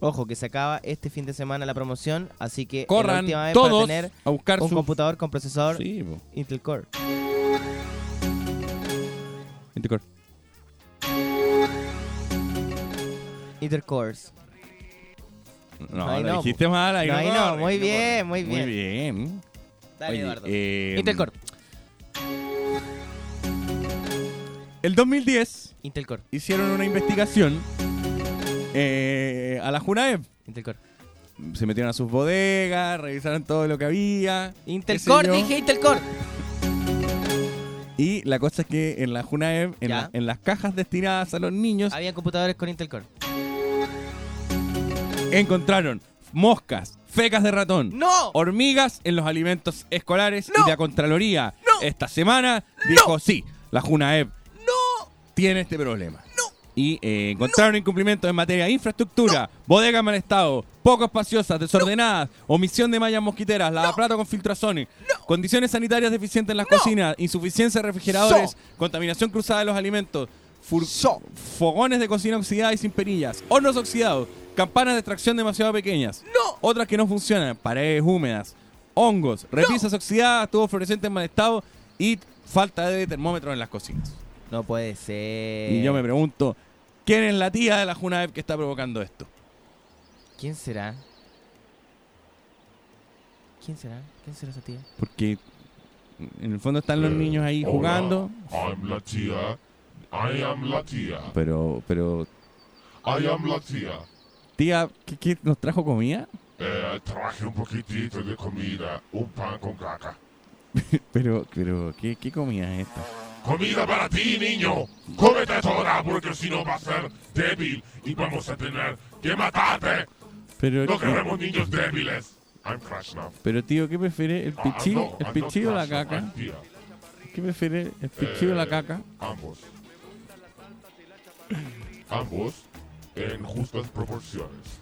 Ojo, que se acaba este fin de semana la promoción, así que la Corran última vez todos para tener a buscar un su- computador con procesador Sí. Intel Core. Intel Core. Intel Cores. No, Ahí lo no, dijiste po. mal. Ahí No, no, ahí no, corre, muy bien, muy bien. Muy bien. Dale, Oye, Eduardo. eh, Intel Core. El 2010 Intel Core. hicieron una investigación eh, a la Junaev. Intel Core. Se metieron a sus bodegas, revisaron todo lo que había. Yo. dije Intel Core. Y la cosa es que en la Junaev, en, la- en las cajas destinadas a los niños, Había computadores con Intel Core. encontraron moscas, fecas de ratón, ¡No! hormigas en los alimentos escolares y la Contraloría esta semana dijo sí, la Junaep tiene este problema. Y eh, encontraron incumplimientos en materia de infraestructura, bodegas en mal estado, poco espaciosas, desordenadas, omisión de mallas mosquiteras, lavaplato con filtraciones, condiciones sanitarias deficientes en las cocinas, insuficiencia de refrigeradores, contaminación cruzada de los alimentos, fur- fogones de cocina oxidada y sin perillas, hornos oxidados, campanas de extracción demasiado pequeñas, otras que no funcionan, paredes húmedas, hongos, repisas oxidadas, tubos fluorescentes en mal estado y falta de termómetros en las cocinas. No puede ser. Y yo me pregunto, ¿quién es la tía de la Junaep que está provocando esto? ¿Quién será? ¿Quién será? ¿Quién será esa tía? Porque en el fondo están los niños ahí jugando, I'm la tía. I am la tía. pero, pero, I am la tía. tía, ¿qué, qué nos trajo comida? Eh, traje un poquitito de comida, un pan con caca. Pero, pero, ¿qué, qué comida es esta? Comida para ti, niño. Cómete toda, porque si no va a ser débil y vamos a tener que matarte. Pero, No ¿qué- queremos niños débiles. I'm Crash now. pero tío, ¿qué prefiere? ¿El Ah, pichí, no, el not o la caca? ¿Qué prefiere? ¿El pichí o la Eh, caca? Ambos. Ambos en justas proporciones.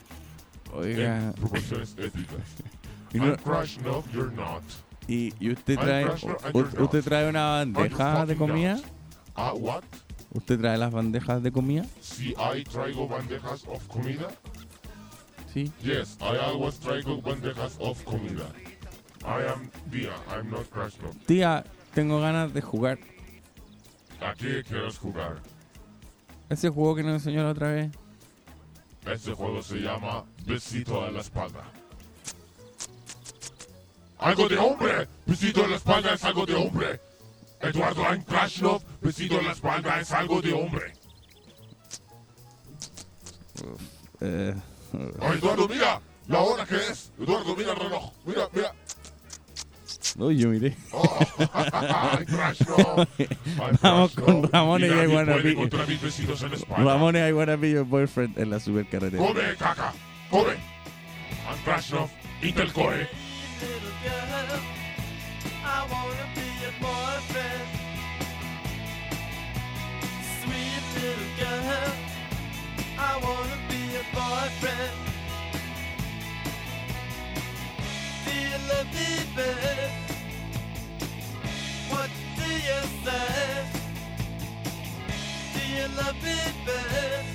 Oiga. En proporciones éticas. I'm no- you're not. Y, y usted trae, usted trae una bandeja de comida. Ah, what? ¿Usted trae las bandejas de comida? Si I traigo bandejas of comida? Sí. Yes, I always traigo bandejas of comida. I am Dia, I'm not Crash. Tía, tengo ganas de jugar. ¿A qué quieres jugar? Ese juego que nos enseñó la otra vez. Este juego se llama Besito a la espalda. ¡Algo de hombre! Besito en la espalda es algo de hombre. Eduardo I'm Krasnov, besito en la espalda es algo de hombre. Eh, Oh, Eduardo, mira la hora que es. Eduardo, mira el reloj. Mira, mira. Uy, yo miré. Oh, Krasnov. I'm Vamos Krasnov. con Ramones y espalda. Ramones Be Your Boyfriend en la supercarretera. Come, caca. Come. Krasnov. Intel Core. You love me, babe? What do you say? Do you love me, babe?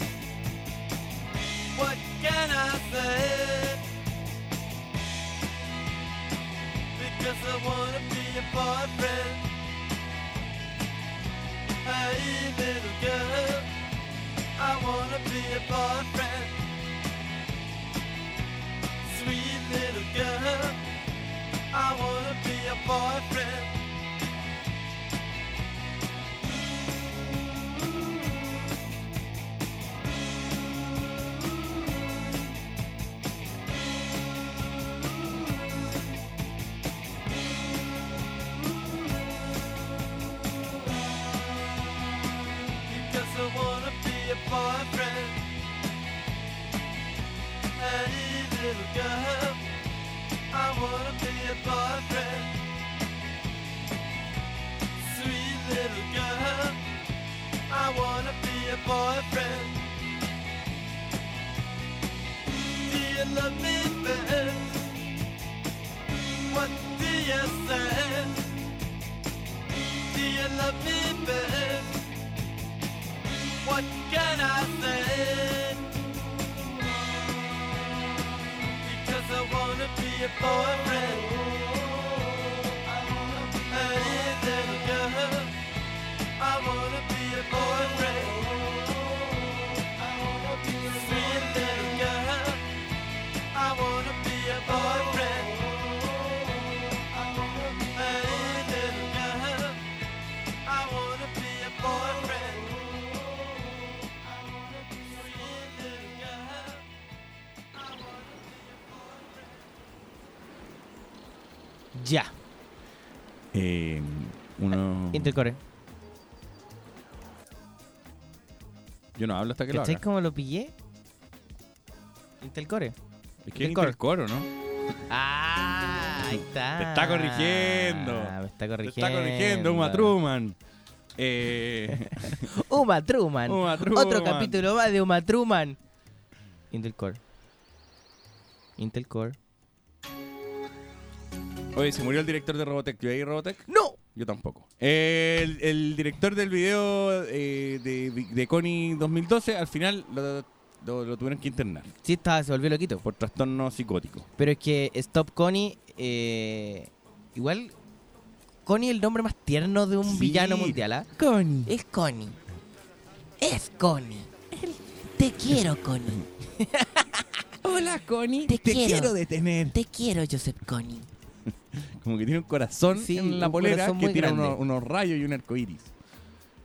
What can I say? Because I wanna be your boyfriend. Hey, little girl, I wanna be your boyfriend. Sweet little girl, I wanna be your boyfriend. Babe? What can I say? Because I wanna be your boyfriend. Hey, little girl, I wanna be your boyfriend. Ya. Eh, uno... Intercore. Yo no hablo hasta que lo ¿Cachai haga. cómo lo pillé? Intel Core. Es que es Intel Core, ¿no? Ah, Ahí está. Te está corrigiendo. Me está Te corrigiendo. está corrigiendo, Uma Truman. Eh, Uma Truman. Uma Truman. Otro capítulo más de Uma Truman. Intel Core. Intel Core. Oye, se murió el director de Robotech. ¿Yo ahí Robotech? ¡No! Yo tampoco. El, el director del video eh, de, de Connie 2012, al final lo, lo- lo tuvieron que internar. Sí, estaba, se volvió loquito. Por trastorno psicótico. Pero es que Stop Connie, eh, igual, Connie es el nombre más tierno de un Sí. villano mundial, ¿ah? Connie. Es Connie. Es Connie. Te quiero, Connie. Hola, Connie. Te, Te quiero. quiero detener. Te quiero, Joseph Connie. Como que tiene un corazón Sí, en la polera que tiene unos, unos rayos y un arco iris.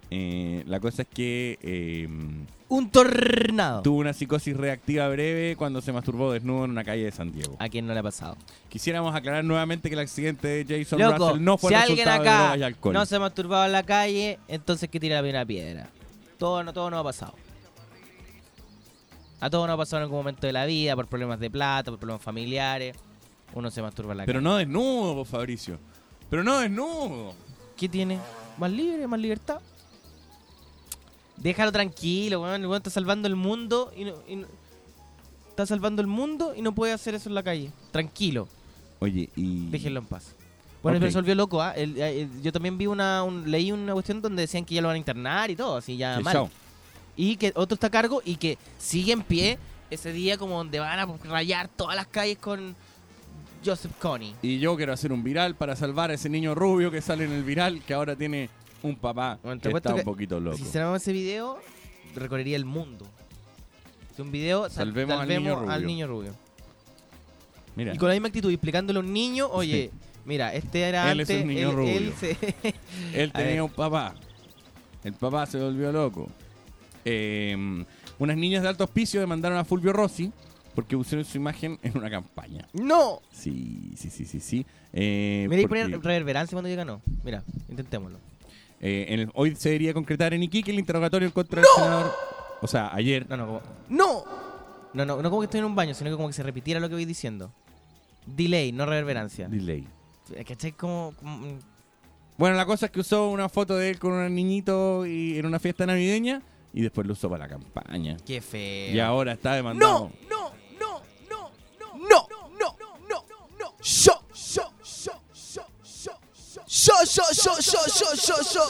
Eh, la cosa es que eh, Un tornado. tuvo una psicosis reactiva breve cuando se masturbó desnudo en una calle de San Diego. ¿A quién no le ha pasado? Quisiéramos aclarar nuevamente que el accidente de Jason Loco, Russell no fue si alguien de acá alcohol. no se ha masturbado en la calle, entonces que tira la primera piedra. Todo, no, todo no ha pasado. A todos nos ha pasado en algún momento de la vida, por problemas de plata, por problemas familiares. Uno se masturba en la Pero no desnudo, Fabricio. Pero no desnudo. ¿Qué tiene? ¿Más libre? ¿Más libertad? Déjalo tranquilo, weón. El weón está salvando el mundo y no, y no- Está salvando el mundo y no puede hacer eso en la calle. Tranquilo. Oye, y. Déjenlo en paz. Bueno, Ok. pero se volvió loco, ¿ah? El- eh, yo también vi una, un- leí una cuestión donde decían que ya lo van a internar y todo, así ya Sí, mal. chao. Y que otro está a cargo y que sigue en pie ese día como donde van a rayar todas las calles con Joseph Connie. Y yo quiero hacer un viral para salvar a ese niño rubio que sale en el viral que ahora tiene un papá Bueno, que está un poquito loco. Si hiciéramos ese video, recorrería el mundo. Es un video, sal- Salvemos al niño al rubio. niño rubio. Mira. Y con la misma actitud, explicándole a un niño, oye, mira, este era Él es antes, un niño él, rubio. él se- Él tenía un papá. El papá se volvió loco. Eh, unas niñas de alto auspicio demandaron a Fulvio Rossi porque pusieron su imagen en una campaña. ¡No! Sí, sí, sí, sí, sí. Eh, Mira, y porque, poner reverberancia cuando llega no. Mira, intentémoslo. eh, en el- hoy se debería concretar en Iquique el interrogatorio contra del senador. O sea, ayer. No, no, como... ¡No! No, no, no como que estoy en un baño, sino que como que se repitiera lo que voy diciendo. Delay, no reverberancia. Delay. ¿Cachai? Como... como- Bueno, la cosa es que usó una foto de él con un niñito y en una fiesta navideña y después lo usó para la campaña. Qué feo. Y ahora está demandado. no, no, yo, yo, yo, yo, yo, yo,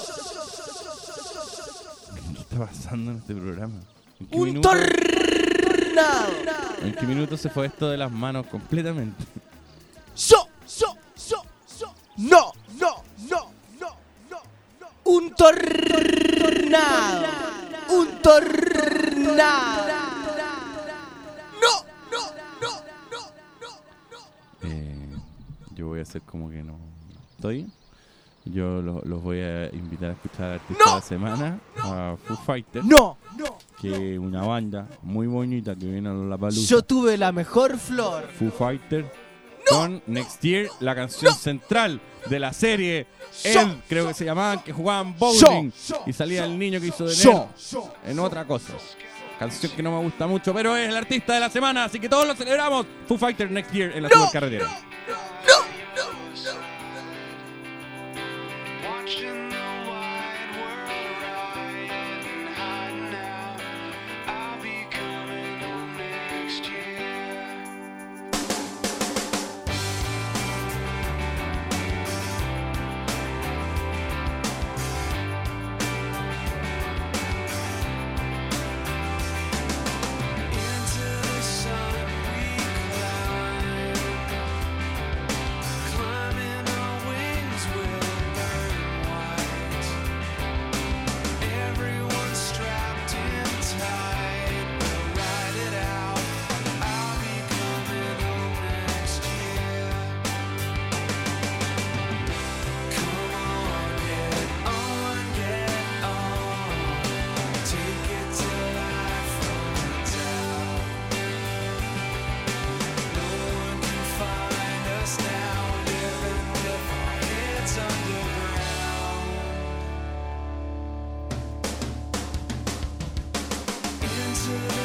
¿Qué está pasando en este programa? ¿En qué Un minuto- tornado. ¿En qué minuto se fue esto de las manos completamente? Yo, yo, yo, yo. No, no, no, no, no, no. Un tornado. Un tornado. No, no, no, no. Eh, yo voy a hacer como que no estoy. Yo lo- los voy a invitar a escuchar artista de la semana, a Foo Fighters. No, no. Que es una banda muy bonita que viene a la Yo tuve la mejor flor. Foo Fighters con Next Year, la canción central de la serie. Él, creo que se llamaban, que jugaban bowling. Y salía el niño que hizo de Yo. nerd en otra cosa. Canción que no me gusta mucho, pero es el artista de la semana, así que todos lo celebramos. Foo Fighters Next Year en la supercarretera. Watching action. Jesus.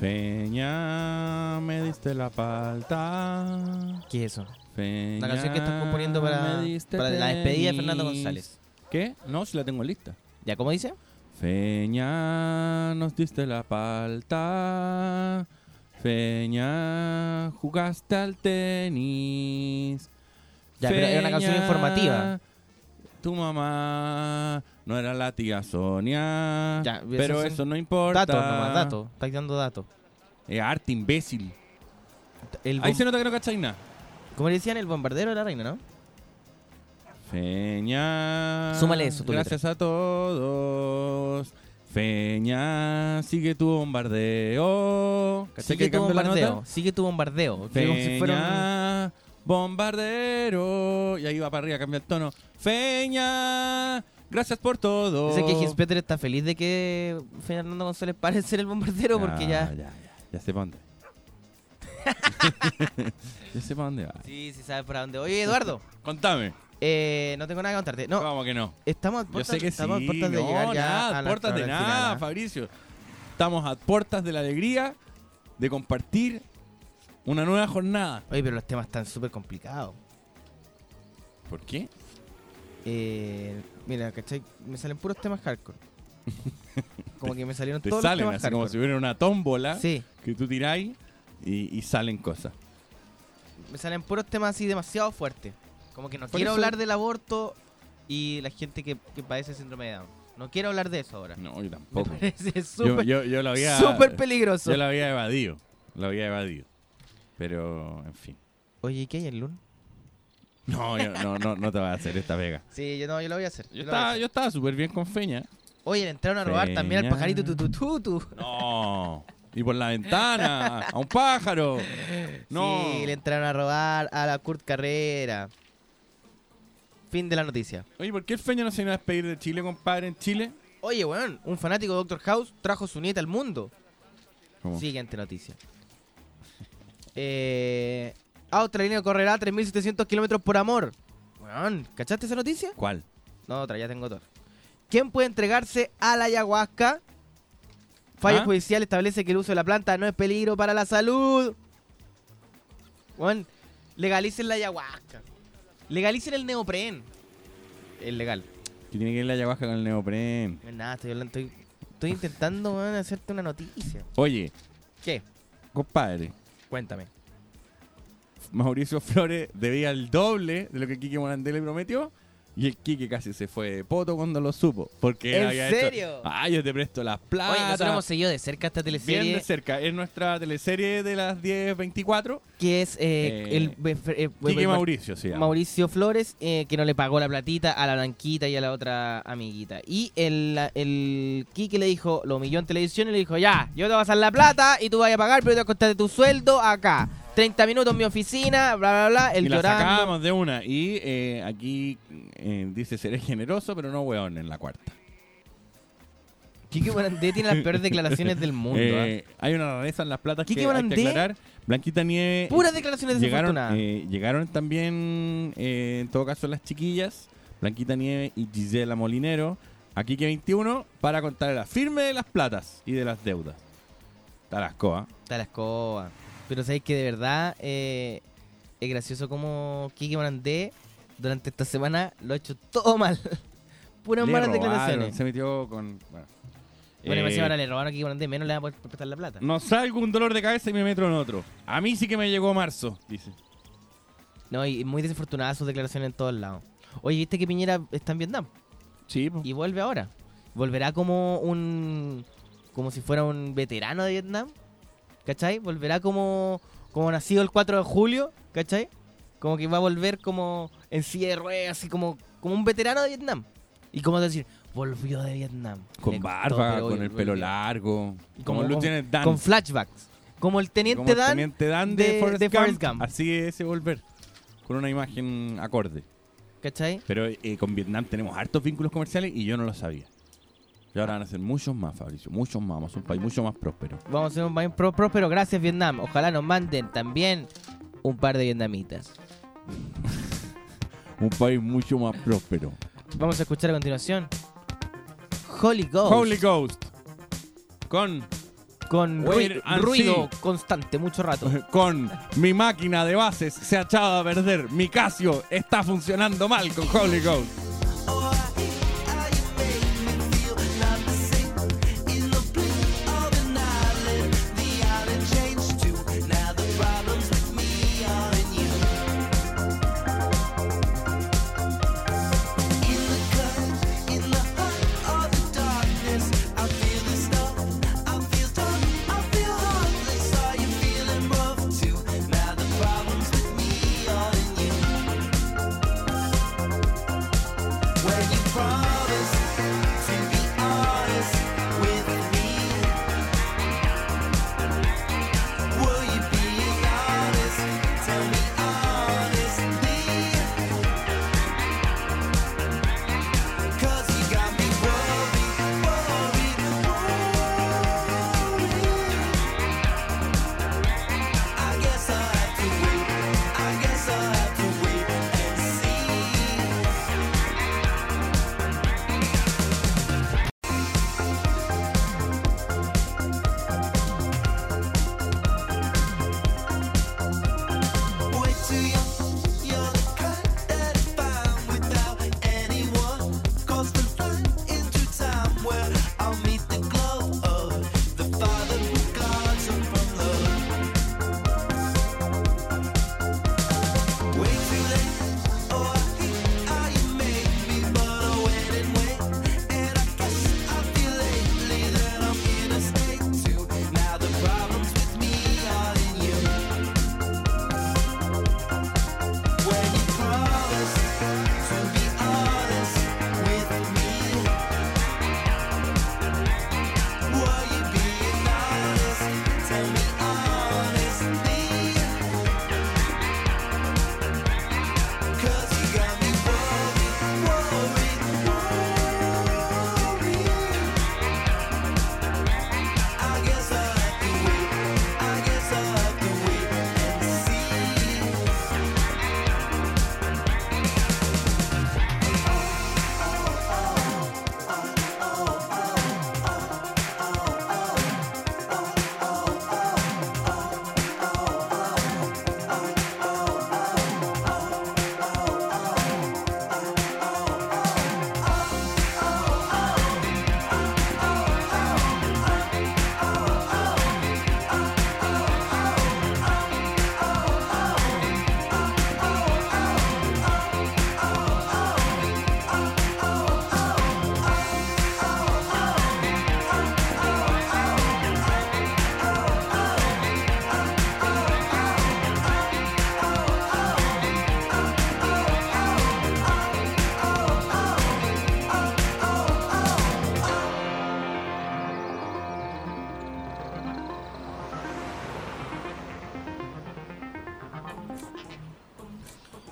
Feña, me diste la palta. ¿Qué es eso? Feña, La canción que estás componiendo para, la despedida de Fernando. González. ¿Qué? No, si la tengo lista. ¿Ya cómo dice? Feña, nos diste la palta. Feña, jugaste al tenis. Ya, pero era una canción Feña, informativa. Tu mamá no era la tía Sonia. Ya, pero eso no importa. Datos nomás, datos. Estáis dando datos. Es arte, imbécil. El Ahí se nota que no cacháis nada. ¿Cómo le decían? El bombardero de la reina, ¿no? Feña. Súmale eso, tu Gracias a todos. Feña, sigue tu bombardeo. ¿Cachai Sigue tu bombardeo. nota? Sigue tu bombardeo. Que como si fuera un- Feña, bombardero. Y ahí va para arriba, cambia el tono. Feña, gracias por todo. Dice que Gis Peter está feliz de que Fernando González pare de ser el bombardero porque ya. Ya, ya, ya sé para dónde. ya sé para dónde va. Sí, sí, sabe para dónde. Oye, Eduardo. Contame. Eh, no tengo nada que contarte. No, ¿Cómo que no? estamos a Yo puertas, sé que estamos sí. a puertas de no, llegar ya nada, a la puertas de nada, final, ¿ah? Fabricio. Estamos a puertas de la alegría de compartir una nueva jornada. Oye, pero los temas están súper complicados. ¿Por qué? Eh, mira, ¿cachai? Me salen puros temas hardcore. Como que me salieron Te todos salen los así temas como hardcore. si hubiera una tómbola Sí. que tú tiráis y, y salen cosas. Me salen puros temas así demasiado fuertes. Como que no Por quiero eso- hablar del aborto y la gente que, que padece síndrome de Down. No quiero hablar de eso ahora. No, yo tampoco. Me parece Yo, súper yo, yo lo había. súper peligroso. Yo lo había evadido. Lo había evadido. Pero, en fin. Oye, ¿y qué hay en Lun? No, yo- no, no, no te vas a hacer esta pega. Sí, yo no, yo lo voy a hacer. Yo estaba, yo estaba súper bien con Feña. Oye, le entraron a robar también al pajarito tu, tu, tu, tu. No. Y por la ventana, a un pájaro. No. Sí, le entraron a robar a la Kurt Carrera. Fin de la noticia. Oye, ¿por qué el Feña no se iba a despedir de Chile, compadre, en Chile? Oye, weón, un fanático de Doctor House trajo su nieta al mundo. ¿Cómo? Siguiente noticia. Eh, Australiano correrá 3.700 kilómetros por amor. ¿cachaste esa noticia? ¿Cuál? No, otra, ya tengo otra. ¿Quién puede entregarse a la ayahuasca? Fallo ¿Ah? judicial establece que el uso de la planta no es peligro para la salud. Weón, legalicen la ayahuasca. Legalicen el neopren. Es legal. Que tiene que ir la ayahuasca con el neopren. No es nada, estoy hablando, estoy, estoy intentando hacerte una noticia. Oye, ¿Qué? compadre, Cuéntame. Mauricio Flores debía el doble de lo que Quique Morandé le prometió. Y el Quique casi se fue de poto cuando lo supo. Porque él ¿En había serio? hecho. Ah, yo te presto las plata. Oye, nosotros hemos seguido de cerca esta Bien teleserie de cerca. Es nuestra teleserie de las 10.24. que es eh, Eh, el eh, Quique Mauricio llama. Mauricio Flores, eh, que no le pagó la platita a la blanquita y a la otra amiguita. Y el, el Quique le dijo, lo humilló en televisión y le dijo, ya, yo te voy a pasar la plata y tú vas a pagar, pero te voy a contar de tu sueldo acá. 30 minutos en mi oficina, bla, bla, bla. El y la llorando. sacábamos de una. Y eh, aquí eh, dice seré generoso, pero no weón en la cuarta. Quique Morandé tiene las peores declaraciones del mundo. Eh, ¿ah? Hay una rareza en las platas que hay que aclarar. Blanquita Nieve. puras declaraciones llegaron, desafortunadas. eh, llegaron también, eh, en todo caso, las chiquillas, Blanquita Nieve y Gisela Molinero, aquí que 21, para contar la firme de las platas y de las deudas. Tarascoa. Está la escoba. Pero sabéis que de verdad eh, es gracioso como Kike Morandé durante esta semana lo ha hecho todo mal. Puras Le malas robaron, declaraciones. Se metió con. Bueno, Bueno, Eh, ahora le robaron a Kike Morandé, menos le van a poder prestar la plata. No salgo un dolor de cabeza y me meto en otro. A mí sí que me llegó marzo, dice. No, y muy desafortunadas sus declaraciones en todos lados. Oye, ¿viste que Piñera está en Vietnam? Sí, Y vuelve ahora. Volverá como un... Como si fuera un veterano de Vietnam. ¿Cachai? Volverá como... Como nacido el 4 de julio. ¿Cachai? Como que va a volver como en silla de ruedas, así como, como un veterano de Vietnam. Y como decir, volvió de Vietnam. Con Le barba, con el volvió. pelo largo. Y Como, con- Dan. Con flashbacks. Como el teniente Como el Dan. Teniente Dan de, de- Forrest, de Gump. Forrest Gump. Así es ese volver. Con una imagen acorde. ¿Cachai? Pero eh, con Vietnam tenemos hartos vínculos comerciales y yo no lo sabía. Y ahora van a ser muchos más, Fabricio. Muchos más. Vamos a ser un país mucho más próspero. Vamos a ser un país próspero. Gracias, Vietnam. Ojalá nos manden también un par de vietnamitas. Un país mucho más próspero. Vamos a escuchar a continuación Holy Ghost. Holy Ghost. Con Con Wait rui- and ruido see. constante, mucho rato. Con mi máquina de bases se ha echado a perder. Mi Casio está funcionando mal con Holy Ghost.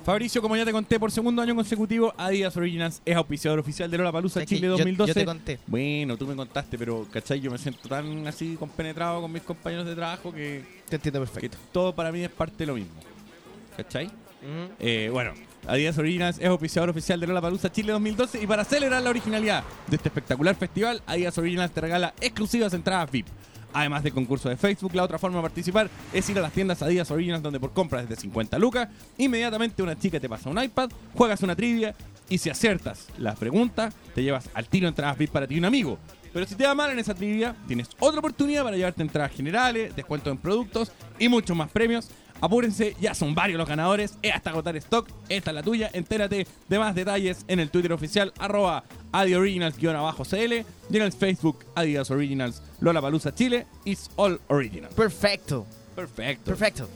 Fabricio, como ya te conté, por segundo año consecutivo, Adidas Originals es auspiciador oficial de Lola Palusa Chile yo- 2012. yo te conté. Bueno, tú me contaste, pero ¿cachai? Yo me siento tan así compenetrado con mis compañeros de trabajo que, Te entiendo perfecto. que todo para mí es parte de lo mismo. ¿Cachai? Eh, bueno, Adidas Originals es auspiciador oficial de Lola Palusa Chile 2012 y para celebrar la originalidad de este espectacular festival, Adidas Originals te regala exclusivas entradas VIP. Además del concurso de Facebook, la otra forma de participar es ir a las tiendas Adidas Originals donde por compras desde 50 lucas, inmediatamente una chica te pasa un iPad, juegas una trivia y si aciertas las preguntas, te llevas al tiro entradas VIP para ti y un amigo. Pero si te va mal en esa trivia, tienes otra oportunidad para llevarte entradas generales, descuentos en productos y muchos más premios. Apúrense, ya son varios los ganadores. Es hasta agotar stock. Esta es la tuya. Entérate de más detalles en el Twitter oficial, arroba adioriginals-cl y en el Facebook Adidas Originals Lola Palusa Chile. It's all original. Perfecto. Perfecto. Perfecto.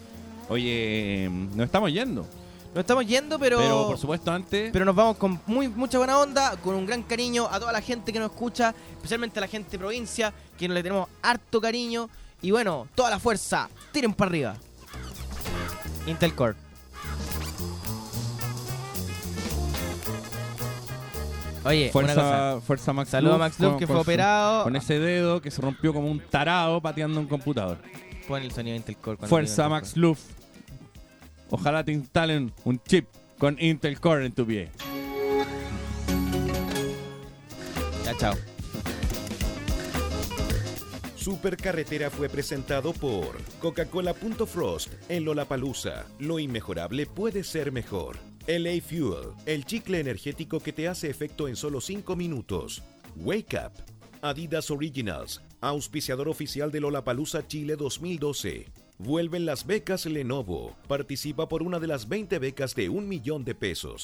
Oye, nos estamos yendo. Nos estamos yendo, pero. Pero por supuesto, antes. Pero nos vamos con muy mucha buena onda, con un gran cariño a toda la gente que nos escucha, especialmente a la gente de provincia, que le tenemos harto cariño. Y bueno, toda la fuerza, tiren para arriba. Intel Core. Oye, una Fuerza, cosa. fuerza Max Saludo a Max con- que fue operado. Con ese dedo que se rompió como un tarado pateando un computador. Pon el sonido de Intel Core. Fuerza Intel Max Luz. Ojalá te instalen un chip con Intel Core en tu pie. Ya, chao. Supercarretera fue presentado por Coca-Cola.frost en Lollapalooza. Lo inmejorable puede ser mejor. LA Fuel, el chicle energético que te hace efecto en solo 5 minutos. Wake Up. Adidas Originals, auspiciador oficial de Lollapalooza Chile 2012. Vuelven las becas Lenovo. Participa por una de las 20 becas de un millón de pesos.